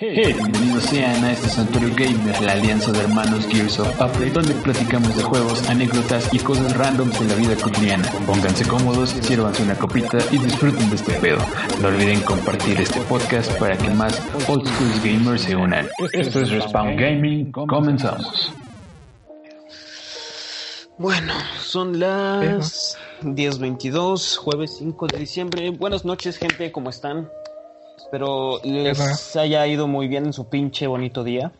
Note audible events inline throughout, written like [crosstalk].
Hey, bienvenidos sean a este Santuario Gamer, la alianza de hermanos Gears of Update, donde platicamos de juegos, anécdotas y cosas randoms de la vida cotidiana. Pónganse cómodos, sírvanse una copita y disfruten de este pedo. No olviden compartir este podcast para que más old school gamers se unan. Esto es Respawn Gaming, comenzamos. Bueno, son las 10.22, jueves 5 de diciembre. Buenas noches, gente, ¿cómo están? Espero les haya ido muy bien en su pinche bonito día.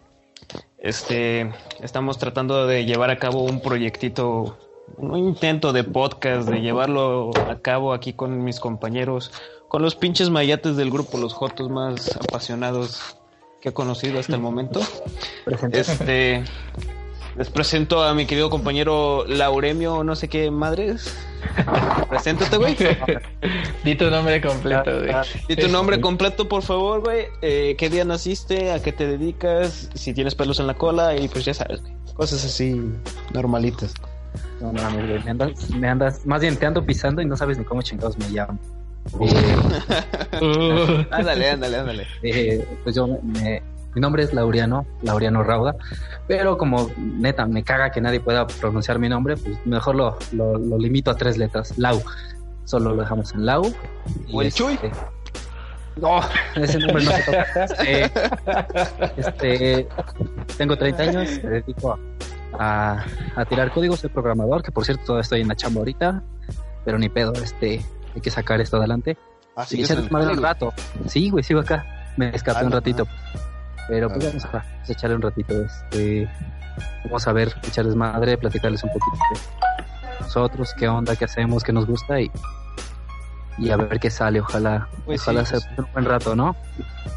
Este, estamos tratando de llevar a cabo un proyectito, un intento de podcast, de llevarlo a cabo aquí con mis compañeros, con los pinches mayates del grupo, los jotos más apasionados que he conocido hasta el momento. Este, les presento a mi querido compañero Lauremio, no sé qué madres. Preséntate, güey. [laughs] Di tu nombre completo, güey. Di tu nombre [laughs] completo, por favor, güey. Eh, ¿Qué día naciste? ¿A qué te dedicas? Si tienes pelos en la cola y pues ya sabes, güey. Cosas así normalitas. No mames, güey. Me andas, me andas, más bien te ando pisando y no sabes ni cómo chingados me llamo. [laughs] ándale, ándale, ándale. Eh, pues yo me, mi nombre es Laureano, Laureano Rauda, pero como neta me caga que nadie pueda pronunciar mi nombre, pues mejor lo, lo, lo limito a tres letras, Lau. Solo lo dejamos en Lau. ¿O el Chuy? este- No, [laughs] ese nombre no se toca. Este, este, tengo 30 años, me dedico a, a tirar códigos, soy programador, que por cierto todavía estoy en la chamba ahorita, pero ni pedo, este, hay que sacar esto adelante. Así Sí, que madre un rato. Sí, güey, sigo acá. Me escapé Ah, un ratito. Pero pues vamos a, echarle un ratito. Este, vamos a ver, echarles madre, platicarles un poquito de nosotros, qué onda, qué hacemos, qué nos gusta y, y a ver qué sale. Ojalá, Pues ojalá sí, sea pues un buen rato, ¿no?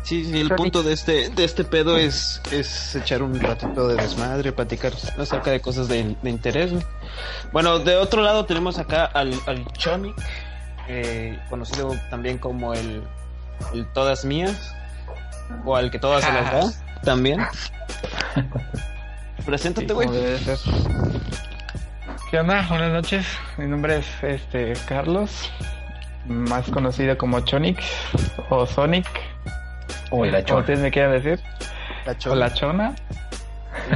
Sí, sí, el punto de este, de este pedo es, es echar un ratito de desmadre, platicar acerca de cosas de, de interés. Bueno, de otro lado tenemos acá al, al Chonic, eh, conocido también como el, el Todas Mías, o al que todas se las da, también. [laughs] Preséntate, güey. ¿Qué onda? Buenas noches. Mi nombre es este Carlos, más conocido como Chonix o Sonic, O la como ustedes me quieran decir, La o Chona. la Chona,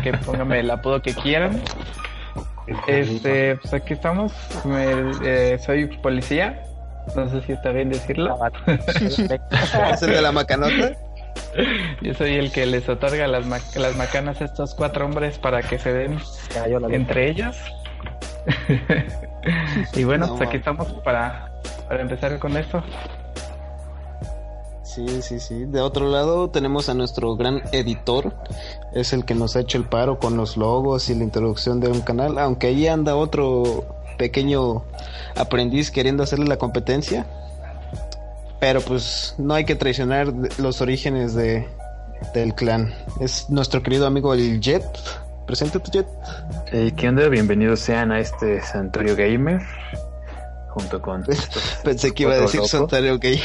que pónganme el apodo que quieran. Este, pues aquí estamos. Me- eh, soy policía. No sé si está bien decirlo. [laughs] ¿Es el de la macanota? Yo soy el que les otorga las, ma- las macanas a estos cuatro hombres para que se den entre ellos. [laughs] y bueno, No, pues aquí estamos para, para empezar con esto. Sí, sí, sí. De otro lado tenemos a nuestro gran editor. Es el que nos ha hecho el paro con los logos y la introducción de un canal. Aunque ahí anda otro pequeño aprendiz queriendo hacerle la competencia. Pero pues no hay que traicionar los orígenes de, del clan. Es nuestro querido amigo el Jet. Preséntate, Jet. Hey, ¿Qué onda? Bienvenidos sean a este Santuario Gamer, junto con [laughs] Pensé que iba a decir loco. Santario Gay.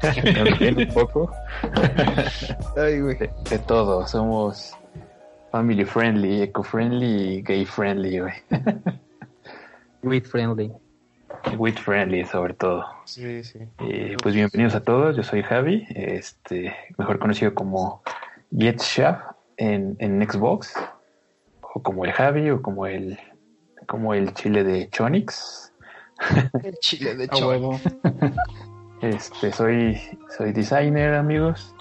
[laughs] también un poco [laughs] Ay, güey. de, de todo. Somos family friendly, eco friendly y gay friendly, güey. With friendly. With friendly sobre todo. Sí, sí. Eh, pues bienvenidos a todos, yo soy Javi, este, mejor conocido como Jet en, en Xbox, o como el Javi, o como el como el chile de Chonix. El chile de [laughs] huevo. Este, soy, soy designer, amigos.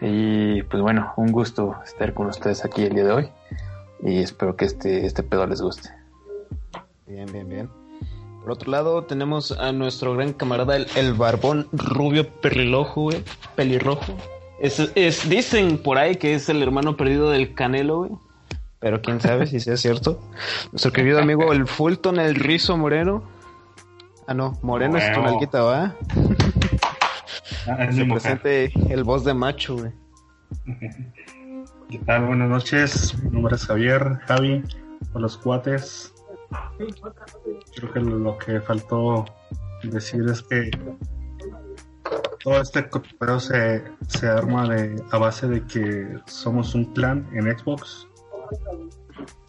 Y pues bueno, un gusto estar con ustedes aquí el día de hoy. Y espero que este, este pedo les guste. Bien, bien, bien. Por otro lado, tenemos a nuestro gran camarada, el, el barbón rubio pelirrojo, güey. Pelirrojo. Es, es, dicen por ahí que es el hermano perdido del Canelo, güey. Pero quién sabe si sea cierto. [laughs] Nuestro querido amigo, el Fulton, el rizo moreno. Ah, no, moreno es tu nalguita, ¿va? [laughs] Ah, es Se presente el voz de macho, güey. [laughs] ¿Qué tal? Buenas noches. Mi nombre es Javier, Javi, por los cuates. Creo que lo que faltó decir es que todo este cotorreo se, se arma de, a base de que somos un clan en Xbox.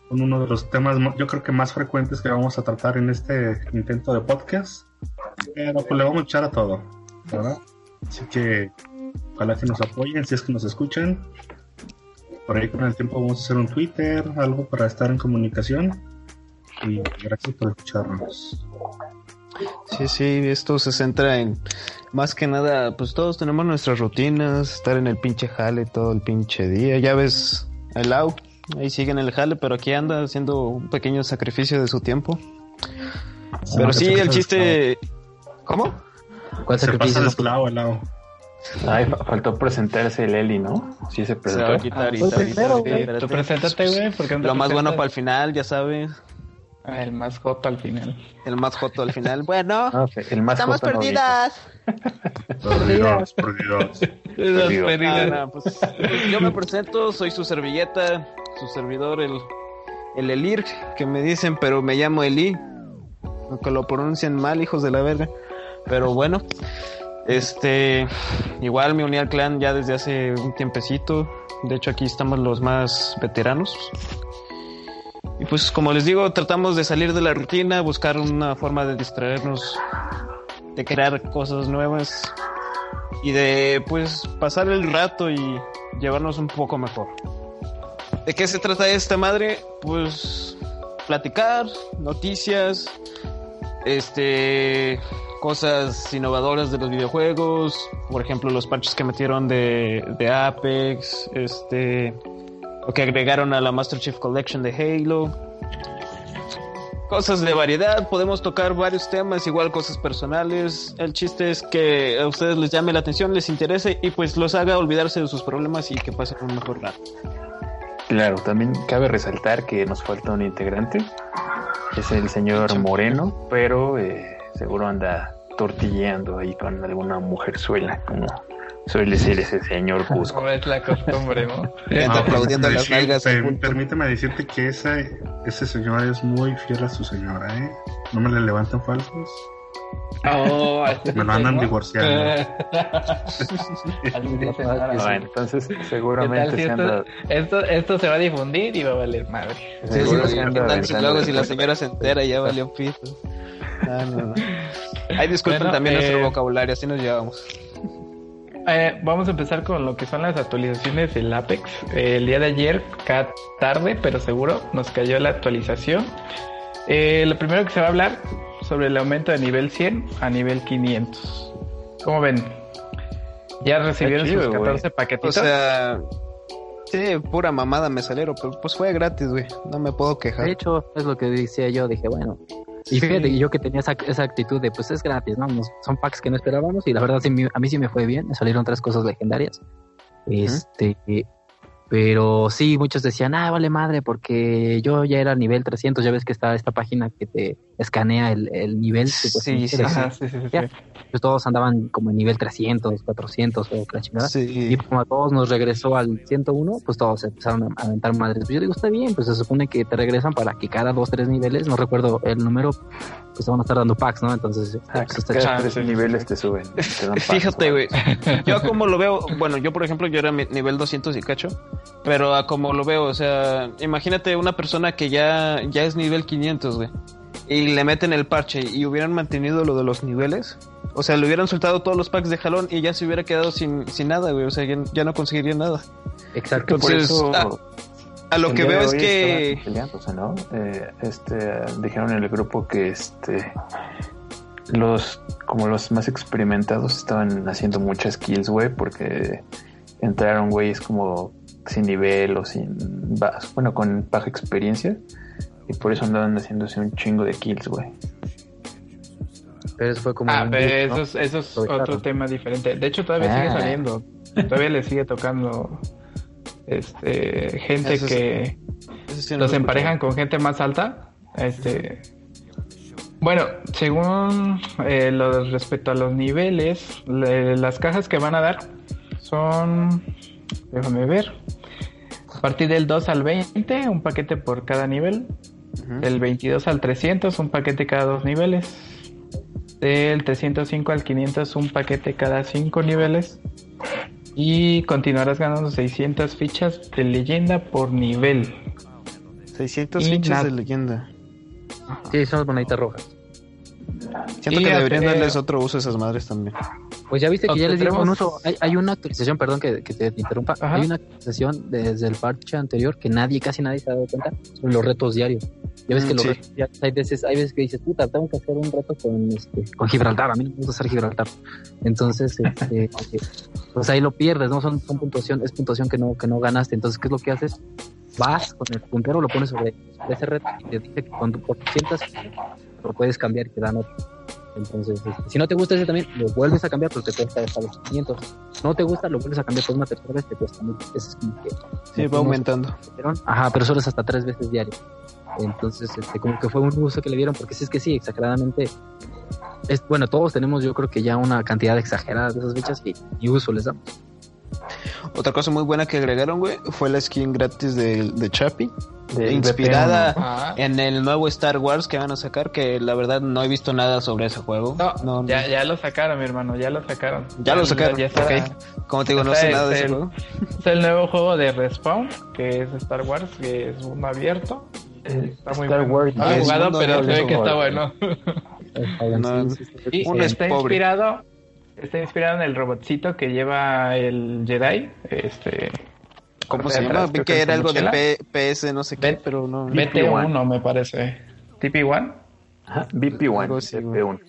Son uno de los temas, yo creo que más frecuentes que vamos a tratar en este intento de podcast. Pero pues le vamos a echar a todo, ¿verdad? Así que ojalá que nos apoyen si es que nos escuchan. Por ahí con el tiempo vamos a hacer un Twitter, algo para estar en comunicación. Y gracias por escucharnos. Sí, sí, esto se centra en más que nada, pues todos tenemos nuestras rutinas, estar en el pinche jale todo el pinche día. Ya ves, el Lau, ahí sigue en el jale, pero aquí anda haciendo un pequeño sacrificio de su tiempo. Pero sí, el chiste. ¿Cómo? ¿Cuál Se sacrificio? pasa esclavo al lado. Ay, fa- faltó presentarse el Eli, ¿no? Sí se Se va a presentó. quitar Ah, y pues tal, y primero, tal, güey. espérate. Tú preséntate, güey, Lo más bueno para el final, ya sabes. Ah, el más joto al final. El más joto al final. [laughs] Bueno, Ah, ok, el más estamos joto no perdidas. Perdidos, perdidos. Perdido. Ah, no, pues, pues, yo me presento, soy su servilleta, su servidor, el, el Elir, que me dicen, pero me llamo Eli. Aunque lo pronuncien mal, hijos de la verga. Pero bueno, este, igual me uní al clan ya desde hace un tiempecito. De hecho, aquí estamos los más veteranos. Y pues, como les digo, tratamos de salir de la rutina, buscar una forma de distraernos, de crear cosas nuevas y de pues pasar el rato y llevarnos un poco mejor. ¿De qué se trata esta madre? Pues platicar, noticias, este cosas innovadoras de los videojuegos, por ejemplo los parches que metieron de, de Apex, este lo que agregaron a la Master Chief Collection de Halo. Cosas de variedad, podemos tocar varios temas, igual cosas personales. El chiste es que a ustedes les llame la atención, les interese y pues los haga olvidarse de sus problemas y que pasen un mejor rato. Claro, también cabe resaltar que nos falta un integrante. Es el señor Moreno, pero eh, seguro anda tortilleando ahí con alguna mujerzuela, como suele ser ese señor [laughs] Cusco. Como es la costumbre, ¿no? No, aplaudiendo pues, las sí, nalgas. al per- permíteme decirte que ese, ese señor es muy fiel a su señora, ¿eh? No me le levanten falsos. Oh, Me lo andan divorciando. [laughs] Bueno, entonces ¿Qué tal seguramente si se esto, anda, esto, esto se va a difundir y va a valer madre? Sí, seguro sí, se ¿qué anda tal si aventando luego si la señora se entera y ya valió pito? No, no, no. Ay, disculpen Bueno, también eh, nuestro vocabulario, así nos llevamos. Eh, vamos a empezar con lo que son las actualizaciones del Apex. Eh, el día de ayer, cada tarde, pero seguro, nos cayó la actualización. Eh, lo primero que se va a hablar sobre el aumento de nivel 100 a nivel 500. ¿Cómo ven? ¿Ya recibieron chido, sus güey. 14 O paquetitos? sea, sí, pura mamada me salieron, pero pues fue gratis, güey. No me puedo quejar. De hecho, es lo que decía yo, dije, bueno. Y fíjate, y yo que tenía esa, esa actitud de, pues es gratis, ¿no? Nos- son packs que no esperábamos y la verdad sí, a mí sí me fue bien, me salieron tres cosas legendarias. Este, pero sí, muchos decían, ah, vale madre, porque yo ya era nivel 300, ya ves que está esta página que te escanea el, el nivel. Sí, supuestamente sí, sí, sí, sí, Ya. sí. Pues todos andaban como en nivel 300, 400 o la chingada. Sí. Y como a todos nos regresó al 101, pues todos empezaron a aventar madres. Pues yo digo, está bien, pues se supone que te regresan para que cada dos, tres niveles, no recuerdo el número, pues te van a estar dando packs, ¿no? Entonces, Ah, pues está cada tres niveles te suben. te dan [laughs] Fíjate, paso. güey. Yo como lo veo, bueno, yo por ejemplo, yo era mi- nivel 200 y cacho, pero a como lo veo, o sea, imagínate una persona que ya, ya es nivel 500, güey, y le meten el parche y hubieran mantenido lo de los niveles, o sea, le hubieran soltado todos los packs de jalón y ya se hubiera quedado sin, sin nada, güey, o sea, ya, ya no conseguiría nada. Exacto. Por Entonces, eso, ah, A lo que veo es que... peleándose, ¿no? Eh, este, dijeron en el grupo que este los como los más experimentados estaban haciendo muchas kills, güey, porque entraron güeyes como sin nivel o sin bueno, con baja experiencia y por eso andaban haciéndose un chingo de kills, güey. Pero eso fue como. Ah, un pero eso ¿no? es, eso es Aprovecharon. otro tema diferente. De hecho, todavía Ah. sigue saliendo. Todavía le sigue tocando este gente Eso que sí los lo emparejan con gente más alta. Este. Bueno, según eh, lo respecto a los niveles, le- las cajas que van a dar son déjame ver. A partir del 2 al 20, un paquete por cada nivel. Del 22 al 300, un paquete cada dos niveles. Del 305 al 500, un paquete cada cinco niveles. Y continuarás ganando 600 fichas de leyenda por nivel. 600 fichas de leyenda. Sí, son las moneditas rojas. Siento que deberían darles otro uso a esas madres también. Pues ya viste que ya les dieron un uso. Hay, una actualización, perdón que, te interrumpa. Hay una actualización desde el parche anterior que nadie, casi nadie se ha dado cuenta sobre los retos diarios. Ya ves que mm, los retos hay veces, hay veces que dices, puta, tengo que hacer un reto con, este, con Gibraltar. A mí no me gusta hacer Gibraltar. Entonces, este, [laughs] pues ahí lo pierdes, ¿no? Son, son puntuación, es puntuación que no, que no ganaste. Entonces, ¿qué es lo que haces? Vas con el puntero, lo pones sobre, ese reto y te dice que cuando sientas lo puedes cambiar y te dan otro. Entonces, este, si no te gusta ese también, lo vuelves a cambiar, pero te cuesta hasta los 500. No te gusta, lo vuelves a cambiar por una tercera vez, te cuesta mil. es como que. Sí, va aumentando. Ajá, pero solo es hasta tres veces diario. Entonces, este, como que fue un uso que le dieron, porque si es que sí, exageradamente. Es, bueno, todos tenemos, yo creo que ya una cantidad exagerada de esas fechas y, y uso les damos. Otra cosa muy buena que agregaron, güey, fue la skin gratis de, de Chappie. inspirada en el nuevo Star Wars que van a sacar, que la verdad no he visto nada sobre ese juego. No, ya, ya lo sacaron, mi hermano, ya lo sacaron. Ya, lo sacaron, ya Como te digo, no sé nada de ese juego. Es el nuevo juego de Respawn, que es Star Wars, que es mundo abierto. Está muy Star Wars. No he jugado, pero se ve que está bueno. y está inspirado Está inspirado en el robotcito que lleva el Jedi. Este. ¿Cómo se llama? Vi que era algo de PS, no sé qué, pero no. BT1 me parece. ¿TP1? Ajá, BP1. BP1.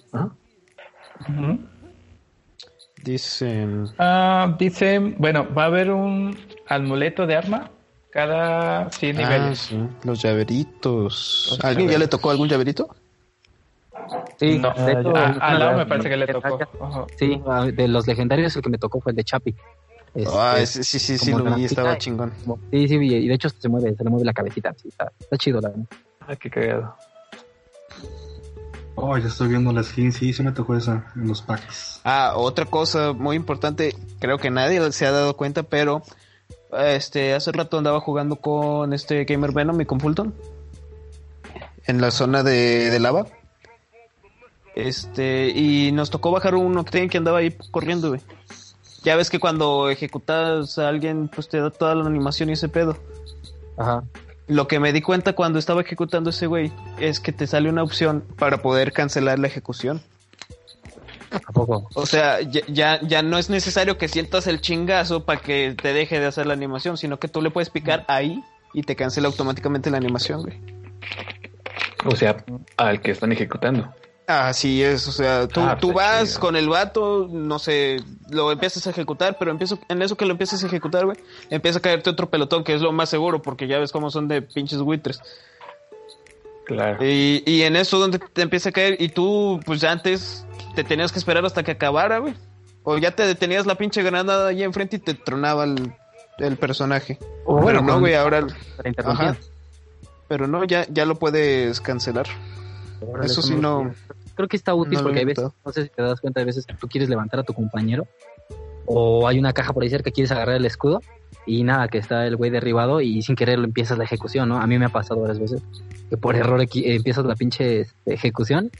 Dicen. Ah, dicen, bueno, va a haber un amuleto de arma cada 100 ah, niveles. Sí. Los llaveritos. ¿Alguien ya le tocó algún llaverito? Sí, no, de hecho, lado me parece que le tocó. Sí, de los legendarios el que me tocó fue el de Chapi. ah, sí, sí, sí, sí, lo vi, estaba chingón. sí, sí, y de hecho se mueve, se le mueve la cabecita, sí, está, está chido la verdad. Ah, qué cagado. Oh, ya estoy viendo la skin, sí, sí me tocó esa en los packs. Ah, otra cosa muy importante, creo que nadie se ha dado cuenta, pero este hace rato andaba jugando con este Gamer Venom y con Fulton en la zona de, de lava. Este, y nos tocó bajar un Octane que andaba ahí corriendo, güey. Ya ves que cuando ejecutas a alguien, pues te da toda la animación y ese pedo. Ajá. Lo que me di cuenta cuando estaba ejecutando ese güey es que te sale una opción para poder cancelar la ejecución. ¿A poco? O sea, ya, ya, no es necesario que sientas el chingazo para que te deje de hacer la animación, sino que tú le puedes picar ahí y te cancela automáticamente la animación, güey. O sea, al que están ejecutando. Así es, o sea, tú, ah, tú pues vas con el vato, no sé, lo empiezas a ejecutar, pero empiezo, en eso que lo empiezas a ejecutar, güey, empieza a caerte otro pelotón, que es lo más seguro, porque ya ves cómo son de pinches buitres. Claro. Y, y en eso donde te empieza a caer, y tú, pues ya antes te tenías que esperar hasta que acabara, güey. O ya te detenías la pinche granada ahí enfrente y te tronaba el, personaje. pero no, güey, ahora... Ajá. Pero no, ya, ya lo puedes cancelar. Eso sí no. Creo que está útil porque hay veces, no sé si te das cuenta, hay veces que tú quieres levantar a tu compañero o hay una caja por ahí cerca quieres agarrar el escudo y nada, que está el güey derribado y sin querer lo empiezas la ejecución, ¿no? A mí me ha pasado varias veces que por error empiezas la pinche ejecución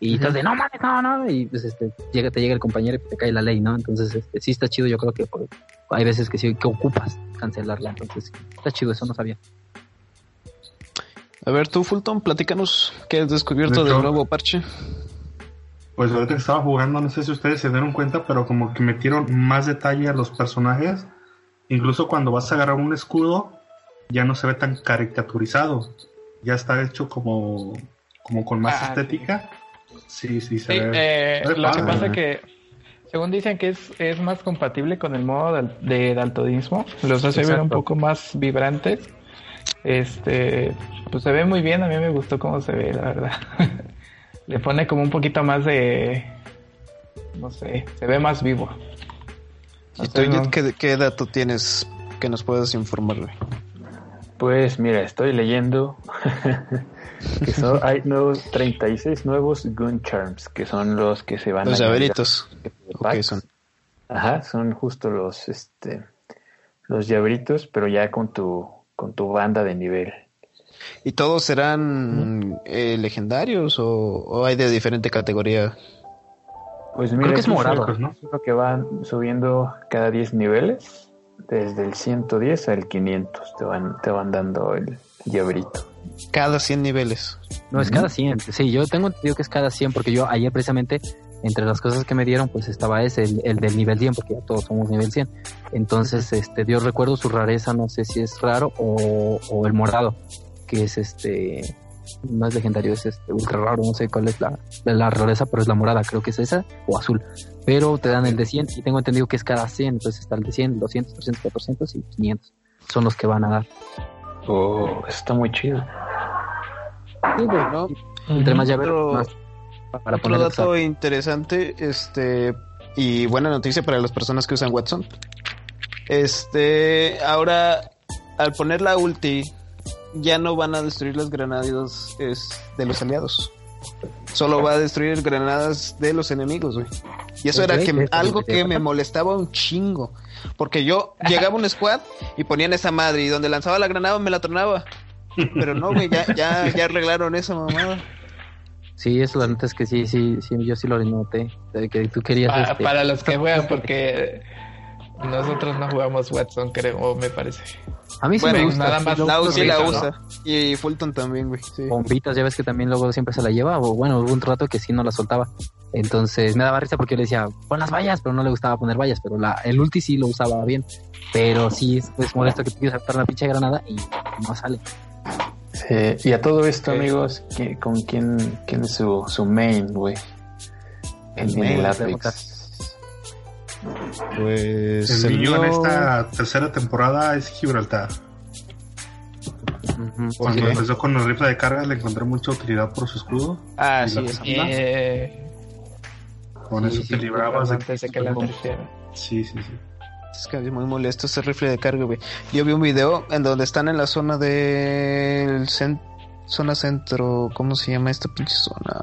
y estás de no mames, no, no, y pues este, llega, te llega el compañero y te cae la ley, ¿no? Entonces, este, sí está chido, yo creo que hay veces que sí, que ocupas cancelarla, entonces está chido, eso no sabía. A ver, tú, Fulton, platícanos qué has descubierto del nuevo parche. Pues ahorita que estaba jugando, no sé si ustedes se dieron cuenta, pero como que metieron más detalle a los personajes. Incluso cuando vas a agarrar un escudo, ya no se ve tan caricaturizado. Ya está hecho como, como con más ah, estética. Sí, sí, se ve. Eh, lo que pasa es que, según dicen que es, es más compatible con el modo de, de daltonismo, los hace ver un poco más vibrantes este, pues se ve muy bien, a mí me gustó cómo se ve, la verdad. [laughs] Le pone como un poquito más de, no sé, se ve más vivo. ¿Y tú, ¿qué, ¿qué, dato tienes que nos puedas informar? Pues mira, estoy leyendo [laughs] que son, hay nuevos 36 nuevos Gun Charms, que son los que se van los a... Los llaveritos. son? Ajá, son justo los, este, los llaveritos, pero ya con tu, con tu banda de nivel. ¿Y todos serán eh, legendarios o, o hay de diferente categoría? Pues mira, Creo que es morado. es lo que van subiendo cada 10 niveles, desde el 110 al 500 te van, te van dando el llaverito. Cada 100 niveles. No, es cada 100. Sí, yo tengo entendido que es cada 100 porque yo ayer precisamente, entre las cosas que me dieron, pues estaba ese, el, el del nivel 100, porque ya todos somos nivel 100. Entonces, este, yo recuerdo su rareza, no sé si es raro o, o el morado, que es este, no es legendario, es este ultra raro, no sé cuál es la, la rareza, pero es la morada, creo que es esa, o azul. Pero te dan el de 100 y tengo entendido que es cada 100, entonces está el de 100, 200, 300, 400 y 500. Son los que van a dar. Oh, está muy chido. ¿no? Entre más llaves, Otro- más para Otro dato interesante, este, y buena noticia para las personas que usan Watson. Este, ahora, al poner la ulti, ya no van a destruir las granadas es, de los aliados. Solo va a destruir granadas de los enemigos, güey. Y eso era que, eso algo que me molestaba un chingo. Porque yo llegaba a un squad y ponían esa madre y donde lanzaba la granada me la tronaba. Pero no, güey, ya, ya, ya arreglaron esa mamada. Sí, eso la neta es que sí, sí, sí, yo sí lo noté. De que tú querías. Pa- este, Para los que juegan, porque nosotros no jugamos Watson, creo, o me parece. A mí sí Bueno, me gusta. nada más sí, La usa. Y Fulton también, güey. sí. Bombitas, ya ves que también luego siempre se la lleva. O bueno, hubo un rato que sí no la soltaba. Entonces me daba risa porque yo le decía, pon las vallas, pero no le gustaba poner vallas. Pero la, el ulti sí lo usaba bien. Pero sí es pues, molesto que te quieres saltar la pinche granada y no sale. Sí, y a todo esto, amigos, ¿qui- ¿con quién, quién es su, su main, güey? En main, el. Apex. Pues El el mío en esta tercera temporada es Gibraltar. Cuando empezó con el rifle de carga le encontré mucha utilidad por su escudo. Ah, sí. Eh, Con Sí, eso sí, te librabas de antes de que la. Sí, sí, sí. Es que es muy molesto ese rifle de carga, güey. Yo vi un video en donde están en la zona del cen- zona centro, ¿cómo se llama esta pinche zona?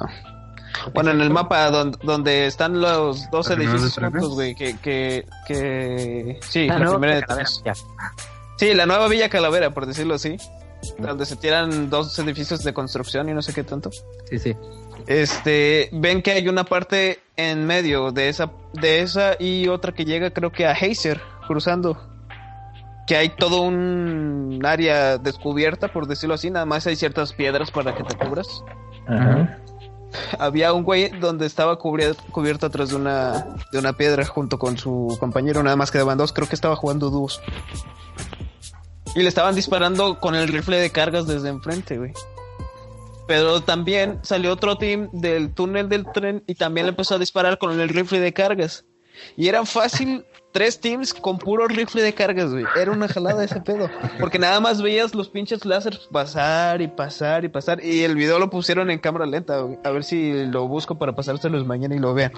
Bueno, en el mapa donde, donde están los dos ¿La primera edificios juntos, güey, que, que, que... Sí, la primera de ya. Sí, la nueva Villa Calavera, por decirlo así. Donde se tiran dos edificios de construcción y no sé qué tanto. Sí, sí. Este, ven que hay una parte en medio de esa, de esa y otra que llega creo que a Heiser, cruzando. Que hay todo un área descubierta, por decirlo así, nada más hay ciertas piedras para que te cubras. Ajá. Había un güey donde estaba cubierto atrás de una, de una piedra junto con su compañero, nada más quedaban dos, creo que estaba jugando dúos. Y le estaban disparando con el rifle de cargas desde enfrente, güey. Pero también salió otro team del túnel del tren y también le empezó a disparar con el rifle de cargas. Y eran fácil [laughs] tres teams con puro rifle de cargas, güey. Era una jalada ese pedo. Porque nada más veías los pinches láseres pasar y pasar y pasar. Y el video lo pusieron en cámara lenta, güey. A ver si lo busco para pasárselos mañana y lo vean.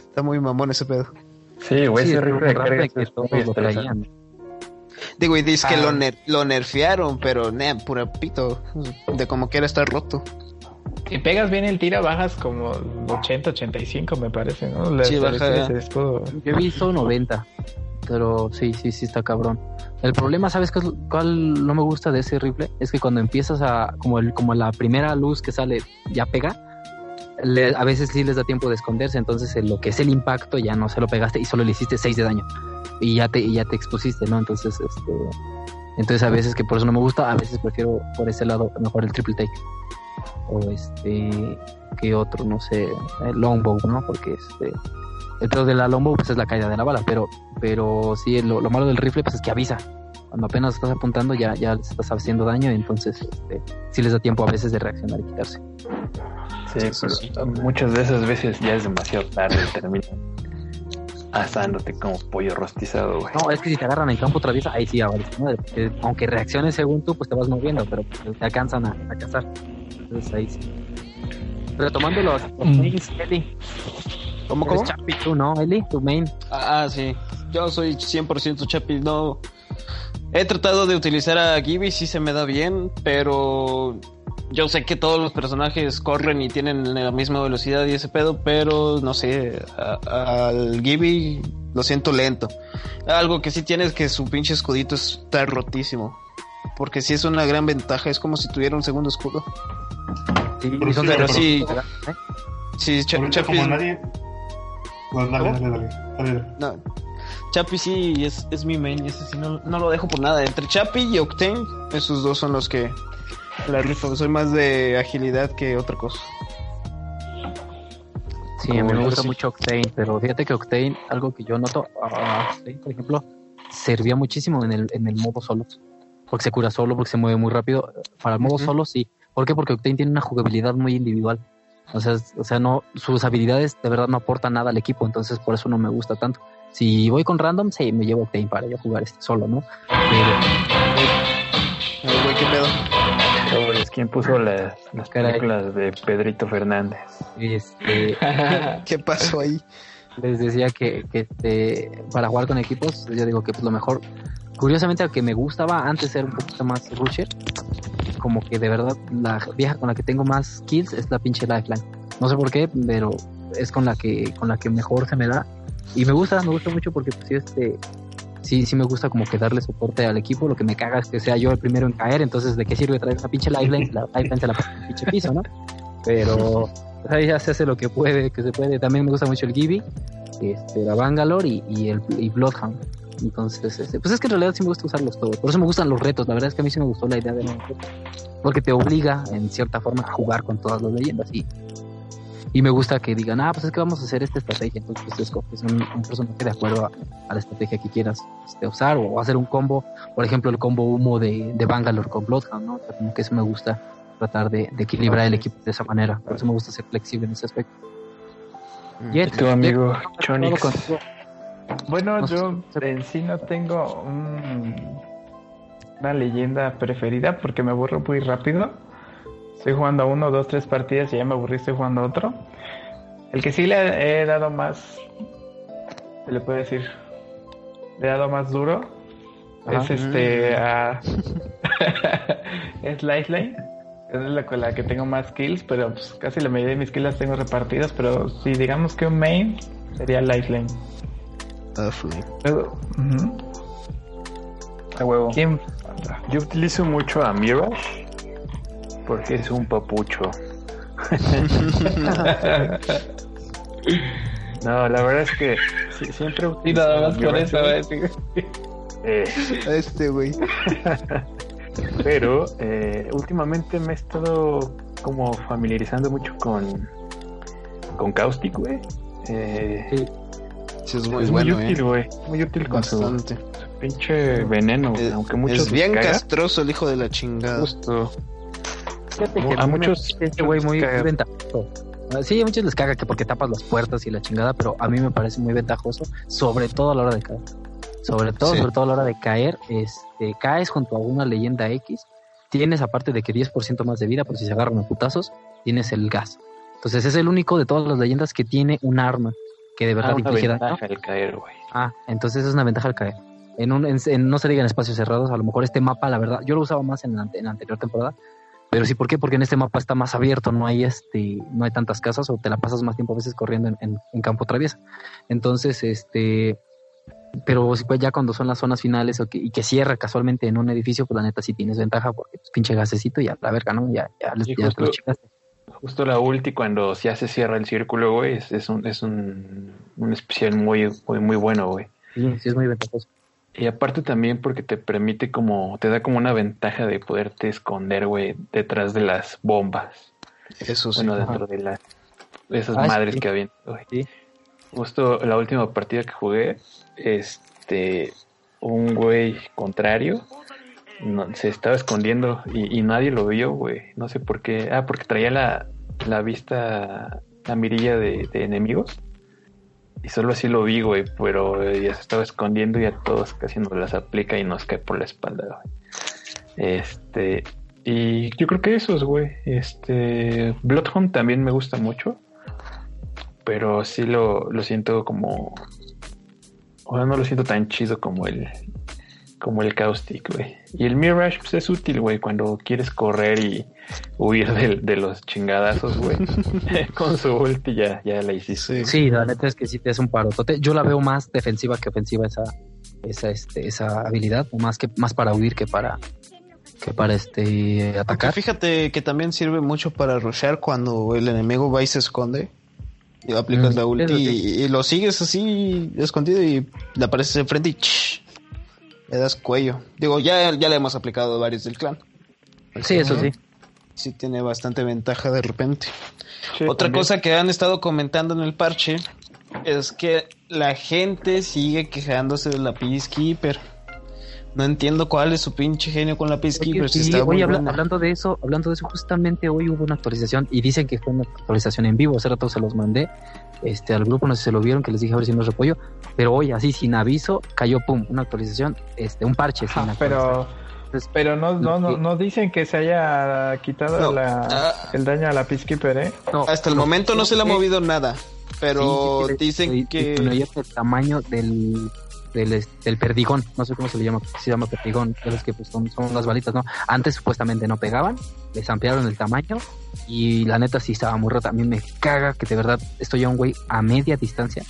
Está muy mamón ese pedo. Sí, güey, Sí, ese es rifle de un carga rifle que todos lo traían. Digo, y dice que Ah. lo, ner- lo nerfearon, pero, ne, pura pito. De como quiera estar roto. Si pegas bien el tira, bajas como 80, 85, me parece, ¿no? La Sí, baja, escudo. Yo he visto 90, pero sí, sí, sí está cabrón. El problema, ¿sabes qué es- cuál no me gusta de ese rifle? Es que cuando empiezas a, como, el, como la primera luz que sale ya pega, le- a veces sí les da tiempo de esconderse, entonces en lo que es el impacto ya no se lo pegaste y solo le hiciste 6 de daño y ya te, y ya te expusiste, ¿no? Entonces, este, entonces a veces que por eso no me gusta, a veces prefiero por ese lado mejor el triple take o este, que otro, no sé, el longbow, ¿no? Porque este, el pedo de la longbow pues es la caída de la bala, pero, pero sí, lo, lo malo del rifle pues es que avisa. Cuando apenas estás apuntando ya, ya les estás haciendo daño, entonces este, sí les da tiempo a veces de reaccionar y quitarse. Sí, pero muchas de esas veces ya es demasiado tarde y terminan asándote como pollo rostizado, güey. No, es que si te agarran en campo traviesa, ahí sí, ahora sí, madre, porque aunque reacciones según tú, pues te vas moviendo, pero pues, te alcanzan a, a cazar. Entonces ahí sí. Retomando los, los Mm. mains, Eli. ¿Cómo, Eres cómo? champi tú, ¿no, Eli? Tu main. Ah, ah, sí. yo soy 100% Chapi, no. He tratado de utilizar a Gibby, sí se me da bien, pero yo sé que todos los personajes corren y tienen la misma velocidad y ese pedo, pero no sé, al Gibby lo siento lento. Algo que sí tiene es que su pinche escudito está rotísimo. Porque sí es una gran ventaja, es como si tuviera un segundo escudo. Sí, pero, sí. Sí, Chapi. nadie. dale, dale, dale, No. Chapi sí es, es mi main, ese sí no, no, lo dejo por nada. Entre Chapi y Octane, esos dos son los que la rifo. Soy más de agilidad que otra cosa. Sí, a mí me gusta mucho Octane, pero fíjate que Octane, algo que yo noto, uh, Octane, por ejemplo, servía muchísimo en el, en el modo solo. Porque se cura solo, porque se mueve muy rápido. Para el modo solo, sí. ¿Por qué? Porque Octane tiene una jugabilidad muy individual. O sea, o sea, no, sus habilidades de verdad no aportan nada al equipo, entonces por eso no me gusta tanto. Si voy con random, sí, me llevo Octane para yo jugar este solo, ¿no? Pero. güey, ¿qué pedo? ¿Quién puso las, las películas de Pedrito Fernández? Este... [laughs] ¿Qué pasó ahí? Les decía que, que este, para jugar con equipos, yo digo que pues lo mejor. Curiosamente, al que me gustaba antes ser un poquito más rusher, como que de verdad la vieja con la que tengo más kills es la pinche Lifeline. No sé por qué, pero es con la que con la que mejor se me da y me gusta, me gusta mucho porque pues sí este sí sí me gusta como que darle soporte al equipo, lo que me caga es que sea yo el primero en caer, entonces de qué sirve traer una pinche Lifeline, la Lifeline se la pasa en el pinche piso, ¿no? Pero pues, ahí ya se hace lo que puede, que se puede. También me gusta mucho el Gibby, este, la Bangalore y, y el y Bloodhound. Entonces, este, pues es que en realidad sí me gusta usarlos todos. Por eso me gustan los retos. La verdad es que a mí sí me gustó la idea de los retos. Porque te obliga, en cierta forma, a jugar con todas las leyendas. Y, y me gusta que digan, ah, pues es que vamos a hacer esta estrategia. Entonces, pues, escoges un, un, personaje de acuerdo a, la estrategia que quieras este, usar. O hacer un combo, por ejemplo, el combo humo de, de Bangalore con Bloodhound, ¿no? como que eso me gusta tratar de, de, equilibrar el equipo de esa manera. Por eso me gusta ser flexible en ese aspecto. ¿Y tu amigo Chonix? Bueno, yo en sí no tengo una leyenda preferida porque me aburro muy rápido. Estoy jugando a uno, dos, tres partidas y ya me aburrí, estoy jugando a otro. El que sí le he dado más, se le puede decir, le he dado más duro, es este, a... [laughs] es Lifeline. Es la con la que tengo más kills, pero pues, casi la mayoría de mis kills las tengo repartidas. Pero si digamos que un main sería Lifeline. A huevo. Yo utilizo mucho a Mirage porque es un papucho. [laughs] no, la verdad es que siempre utilizo. Y nada más con eso, eh. Este güey. [laughs] Pero eh, últimamente me he estado como familiarizando mucho con con Caustic, güey. Eh, sí es muy, bueno, útil, ¿eh? güey. Muy útil con su, pinche veneno, es, aunque muchos Es bien castroso el hijo de la chingada. Justo. Fíjate que a, muchos este güey muy ventajoso. Sí, a muchos les caga que porque tapas las puertas y la chingada, pero a mí me parece muy ventajoso, sobre todo a la hora de caer. Sobre todo, sobre todo a la hora de caer, este, caes junto a una leyenda X, tienes aparte de que 10% más de vida, por si se agarran a putazos, tienes el gas. Entonces es el único de todas las leyendas que tiene un arma que de verdad ah, ventaja al caer, güey. Ah, entonces es una ventaja al caer. En un, en, no se diga en espacios cerrados, a lo mejor este mapa, la verdad, yo lo usaba más en la, en la, anterior temporada, pero sí, ¿por qué? Porque en este mapa está más abierto, no hay este, no hay tantas casas o te la pasas más tiempo a veces corriendo en, en campo traviesa. Entonces, este, pero pues ya cuando son las zonas finales o que, y que cierra casualmente en un edificio, pues la neta sí tienes ventaja porque pues, pinche gasecito y a la verga, ¿no? Ya, ya, les, ya justo, Justo la ulti cuando ya se cierra el círculo, güey, es, es, un, es un, un especial muy, muy, muy bueno, güey. Sí, sí es muy ventajoso. Y aparte también porque te permite como, te da como una ventaja de poderte esconder, güey, detrás de las bombas. Eso sí. Bueno, dentro de las, esas ah, madres que habían, güey. Sí. Justo la última partida que jugué, este, un güey contrario no, se estaba escondiendo y, nadie lo vio, güey. No sé por qué. Ah, porque traía la, la vista, la mirilla de, enemigos. Y solo así lo vi, güey, pero ya se estaba escondiendo y a todos casi nos las aplica y nos cae por la espalda, güey. Este, y yo creo que esos, güey. Este, Bloodhound también me gusta mucho, pero sí lo, lo siento como Ahora no lo siento tan chido como el como el Caustic, güey. Y el Mirage pues, es útil, güey, cuando quieres correr y huir de, los chingadazos, güey. [laughs] [laughs] Con su ulti ya, ya la hiciste. Sí, la neta es que sí te es un parotote. Yo la veo más defensiva que ofensiva esa, esa, este, esa habilidad, más que más para huir que para que para este atacar. fíjate que también sirve mucho para rushear cuando el enemigo va y se esconde. Y aplicas mm, la ulti y, lo sigues así escondido y le apareces enfrente y le das cuello. Digo, ya, ya le hemos aplicado varios del clan. Sí, eso sí. Sí tiene bastante ventaja de repente. Otra cosa que han estado comentando en el parche es que la gente sigue quejándose de la Peacekeeper. No entiendo cuál es su pinche genio con la Peacekeeper. Sí, hablando de eso, hablando de eso, justamente hoy hubo una actualización y dicen que fue una actualización en vivo. Hace rato se los mandé este, al grupo, no sé si se lo vieron, que les dije a ver si no repollo. Pero hoy, así sin aviso, cayó pum, una actualización, este, un parche. sin pero pero no, no, no, no, dicen que se haya quitado ah. el daño a la Peacekeeper, ¿eh? Hasta el momento no se le ha movido nada. Pero dicen que. el tamaño del del, del, perdigón, no sé cómo se le llama, se llama perdigón, que pues son, son, las balitas, ¿no? Antes supuestamente no pegaban, les ampliaron el tamaño y la neta sí estaba muy rota. A mí me caga que de verdad estoy a un güey a media distancia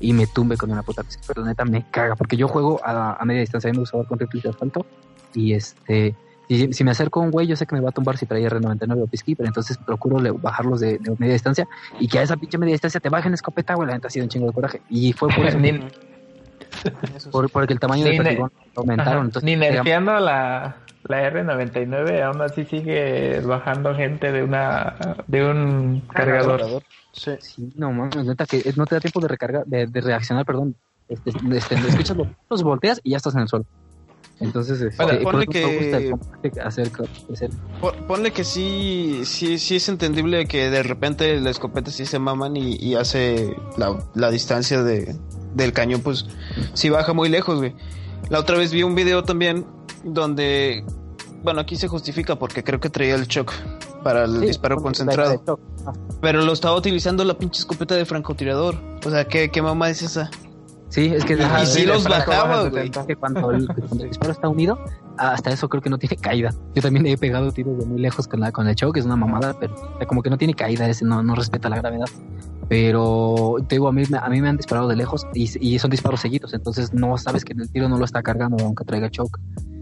y me tumbe con una puta pero la neta me caga, porque yo juego a, media distancia, a mí me gusta con rifles de asfalto y este... Si, si, me acerco a un güey, yo sé que me va a tumbar si trae R99 o Peacekeeper, entonces procuro bajarlos de, media distancia y que a esa pinche media distancia te bajen escopeta, güey, la neta ha sido un chingo de coraje. Y fue por eso. [laughs] Por, porque el tamaño del perdigón aumentaron. ni nerfeando la, la R99, aún así sigue bajando gente de una de un cargador. Sí. no mames, neta que no te da tiempo de recarga, de, reaccionar, perdón. Este, este, escuchas los, volteas y ya estás en el suelo. Entonces, este, ponle que hacer, ponle que sí, sí, sí es entendible que de repente la escopeta sí se maman y, hace la, la distancia de, del cañón, pues sí baja muy lejos, güey. La otra vez vi un video también donde, bueno, aquí se justifica porque creo que traía el shock para el disparo concentrado. Pero lo estaba utilizando la pinche escopeta de francotirador. O sea, ¿qué, qué mamá es esa? Sí, es que... y sí los bajaba, güey. Que cuando el, disparo está unido, hasta eso creo que no tiene caída. Yo también he pegado tiros de muy lejos con, la, con el shock, que es una mamada, pero como que no tiene caída, ese no, no respeta la gravedad. Pero te digo, a mí, a mí me han disparado de lejos y, y son disparos seguidos, entonces no sabes que el tiro no lo está cargando aunque traiga choke.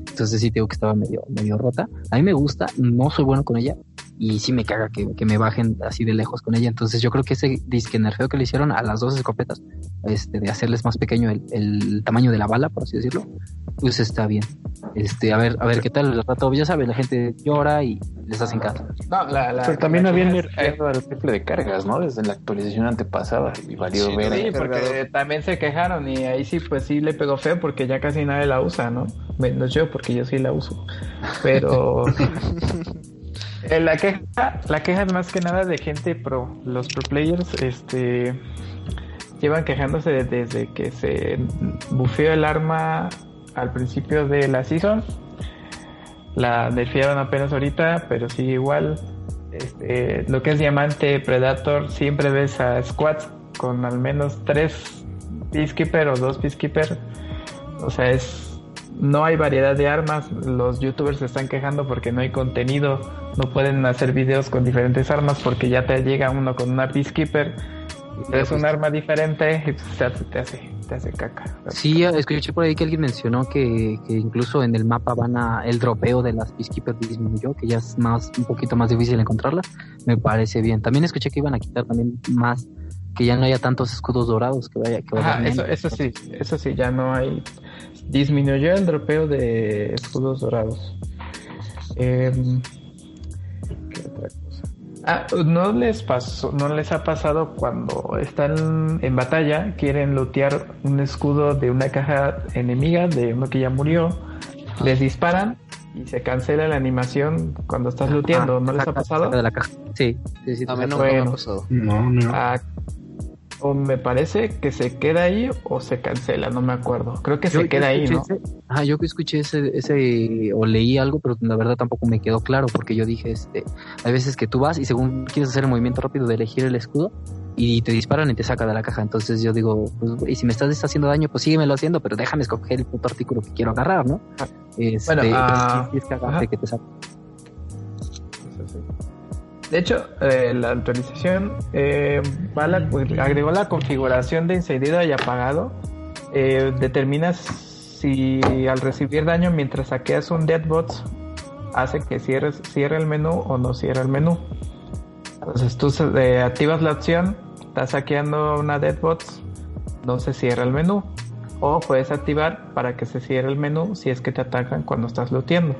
Entonces sí digo que estaba medio, medio rota. A mí me gusta, no soy bueno con ella y sí me caga que, que me bajen así de lejos con ella. Entonces yo creo que ese disque nerfeo que le hicieron a las dos escopetas, este, de hacerles más pequeño el, el tamaño de la bala, por así decirlo, pues está bien. Este, a ver, a ver qué tal el rato. Ya sabes, la gente llora y les hacen caso. No, la, la, Pero también habían nerfeado el triple de cargas, ¿no? Desde la actualización antepasada y valió ver. Sí, porque también se quejaron y ahí sí, pues sí le pegó feo porque ya casi nadie la usa, ¿no? Menos yo, porque yo sí la uso. Pero [laughs] eh, la queja, la queja es más que nada de gente pro. Los pro players, este llevan quejándose desde que se bufeó el arma al principio de la season. La nerfearon apenas ahorita, pero sigue igual. Este, lo que es diamante, Predator, siempre ves a squads con al menos tres Peacekeeper o dos Peacekeeper. O sea, es no hay variedad de armas. Los youtubers se están quejando porque no hay contenido. No pueden hacer videos con diferentes armas porque ya te llega uno con una Peacekeeper. Es un arma diferente y pues, te, hace, te hace caca. Sí, escuché por ahí que alguien mencionó que, que, incluso en el mapa van a el dropeo de las Peacekeeper disminuyó, que ya es más un poquito más difícil encontrarlas. Me parece bien. También escuché que iban a quitar también más que ya no haya tantos escudos dorados que vaya que eso, eso sí, eso sí, ya no hay disminuyó el dropeo de escudos dorados. Em, ¿Qué otra cosa? Ah, ¿no les pasó, no les ha pasado cuando están en batalla, quieren lootear un escudo de una caja enemiga, de uno que ya murió, les disparan y se cancela la animación cuando estás looteando, ¿no les ha pasado? De la caja. Sí, sí, sí. A mí no me ha pasado. No, no. Ah, o me parece que se queda ahí o se cancela, no me acuerdo. Creo que se queda ahí, ¿no? ah, yo que escuché ese, ese, o leí algo, pero la verdad tampoco me quedó claro, porque yo dije, este, hay veces que tú vas y según quieres hacer el movimiento rápido de elegir el escudo, y te disparan y te saca de la caja. Entonces yo digo, pues, y si me estás haciendo daño, pues síguemelo haciendo, pero déjame escoger el puto artículo que quiero agarrar, ¿no? Este, bueno, ah, que te De hecho, eh, la actualización eh, agregó la configuración de encendido y apagado. Eh, determinas si al recibir daño mientras saqueas un deadbot hace que cierres, cierre el menú o no cierre el menú. Entonces tú eh, activas la opción, estás saqueando una Deadbots, no se cierra el menú. O puedes activar para que se cierre el menú si es que te atacan cuando estás looteando.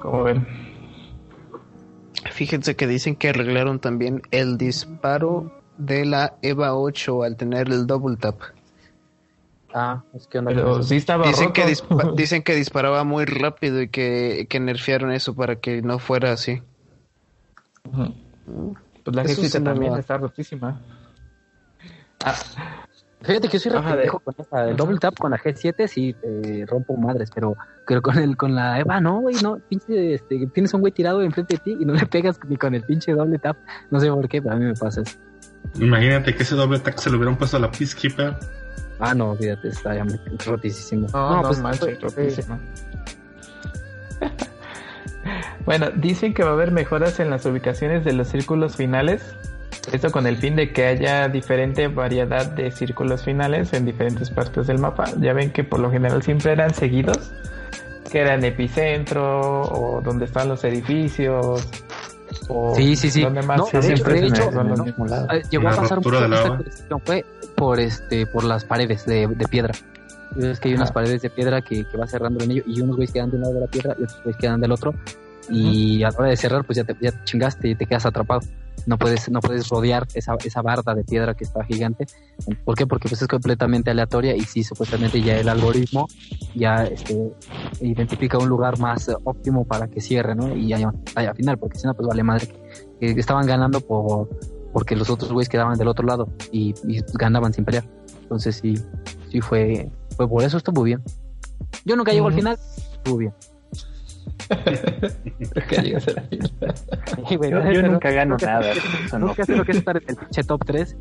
Como ven. Fíjense que dicen que arreglaron también el disparo de la EVA 8 al tener el double tap. Ah, es que sí estaba dicen que [laughs] dicen que disparaba muy rápido y que, que nerfearon eso para que no fuera así. Pues la G7 también está rotísima. Ah, fíjate que yo soy reflejo con esta. El double tap con la G7 sí te rompo madres, pero, pero con el con la Eva no, güey, no. Pinche, este, tienes un güey tirado enfrente de ti y no le pegas ni con el pinche doble tap. No sé por qué, pero a mí me pasa eso. Imagínate que ese doble tap se lo hubieran puesto a la Peacekeeper. Ah, no, fíjate, está ya rotísimo. No, no, pues manches, rotísimo. [laughs] Bueno, dicen que va a haber mejoras en las ubicaciones de los círculos finales. Esto con el fin de que haya diferente variedad de círculos finales en diferentes partes del mapa. Ya ven que por lo general siempre eran seguidos, que eran epicentro o donde están los edificios. O sí, sí, sí. Donde más siempre de hecho, eh, llegó a pasar un fue por este por las paredes de, piedra. Es que hay unas paredes de piedra que, que va cerrando en ello y unos güeyes quedan de un lado de la piedra y otros güeyes quedan del otro y a la hora de cerrar pues ya te, ya chingaste y te quedas atrapado no puedes no puedes rodear esa, esa barda de piedra que está gigante. ¿por qué? porque pues es completamente aleatoria y sí supuestamente ya el algoritmo ya este identifica un lugar más óptimo para que cierre ¿no? y ya al final porque si no pues vale madre que, estaban ganando por porque los otros güeyes quedaban del otro lado y, ganaban sin pelear. Entonces sí sí fue fue por eso estuvo bien. Yo nunca llego al final estuvo bien [laughs] [laughs] yo, nunca gano nada. nunca sé lo que es estar en el top 3.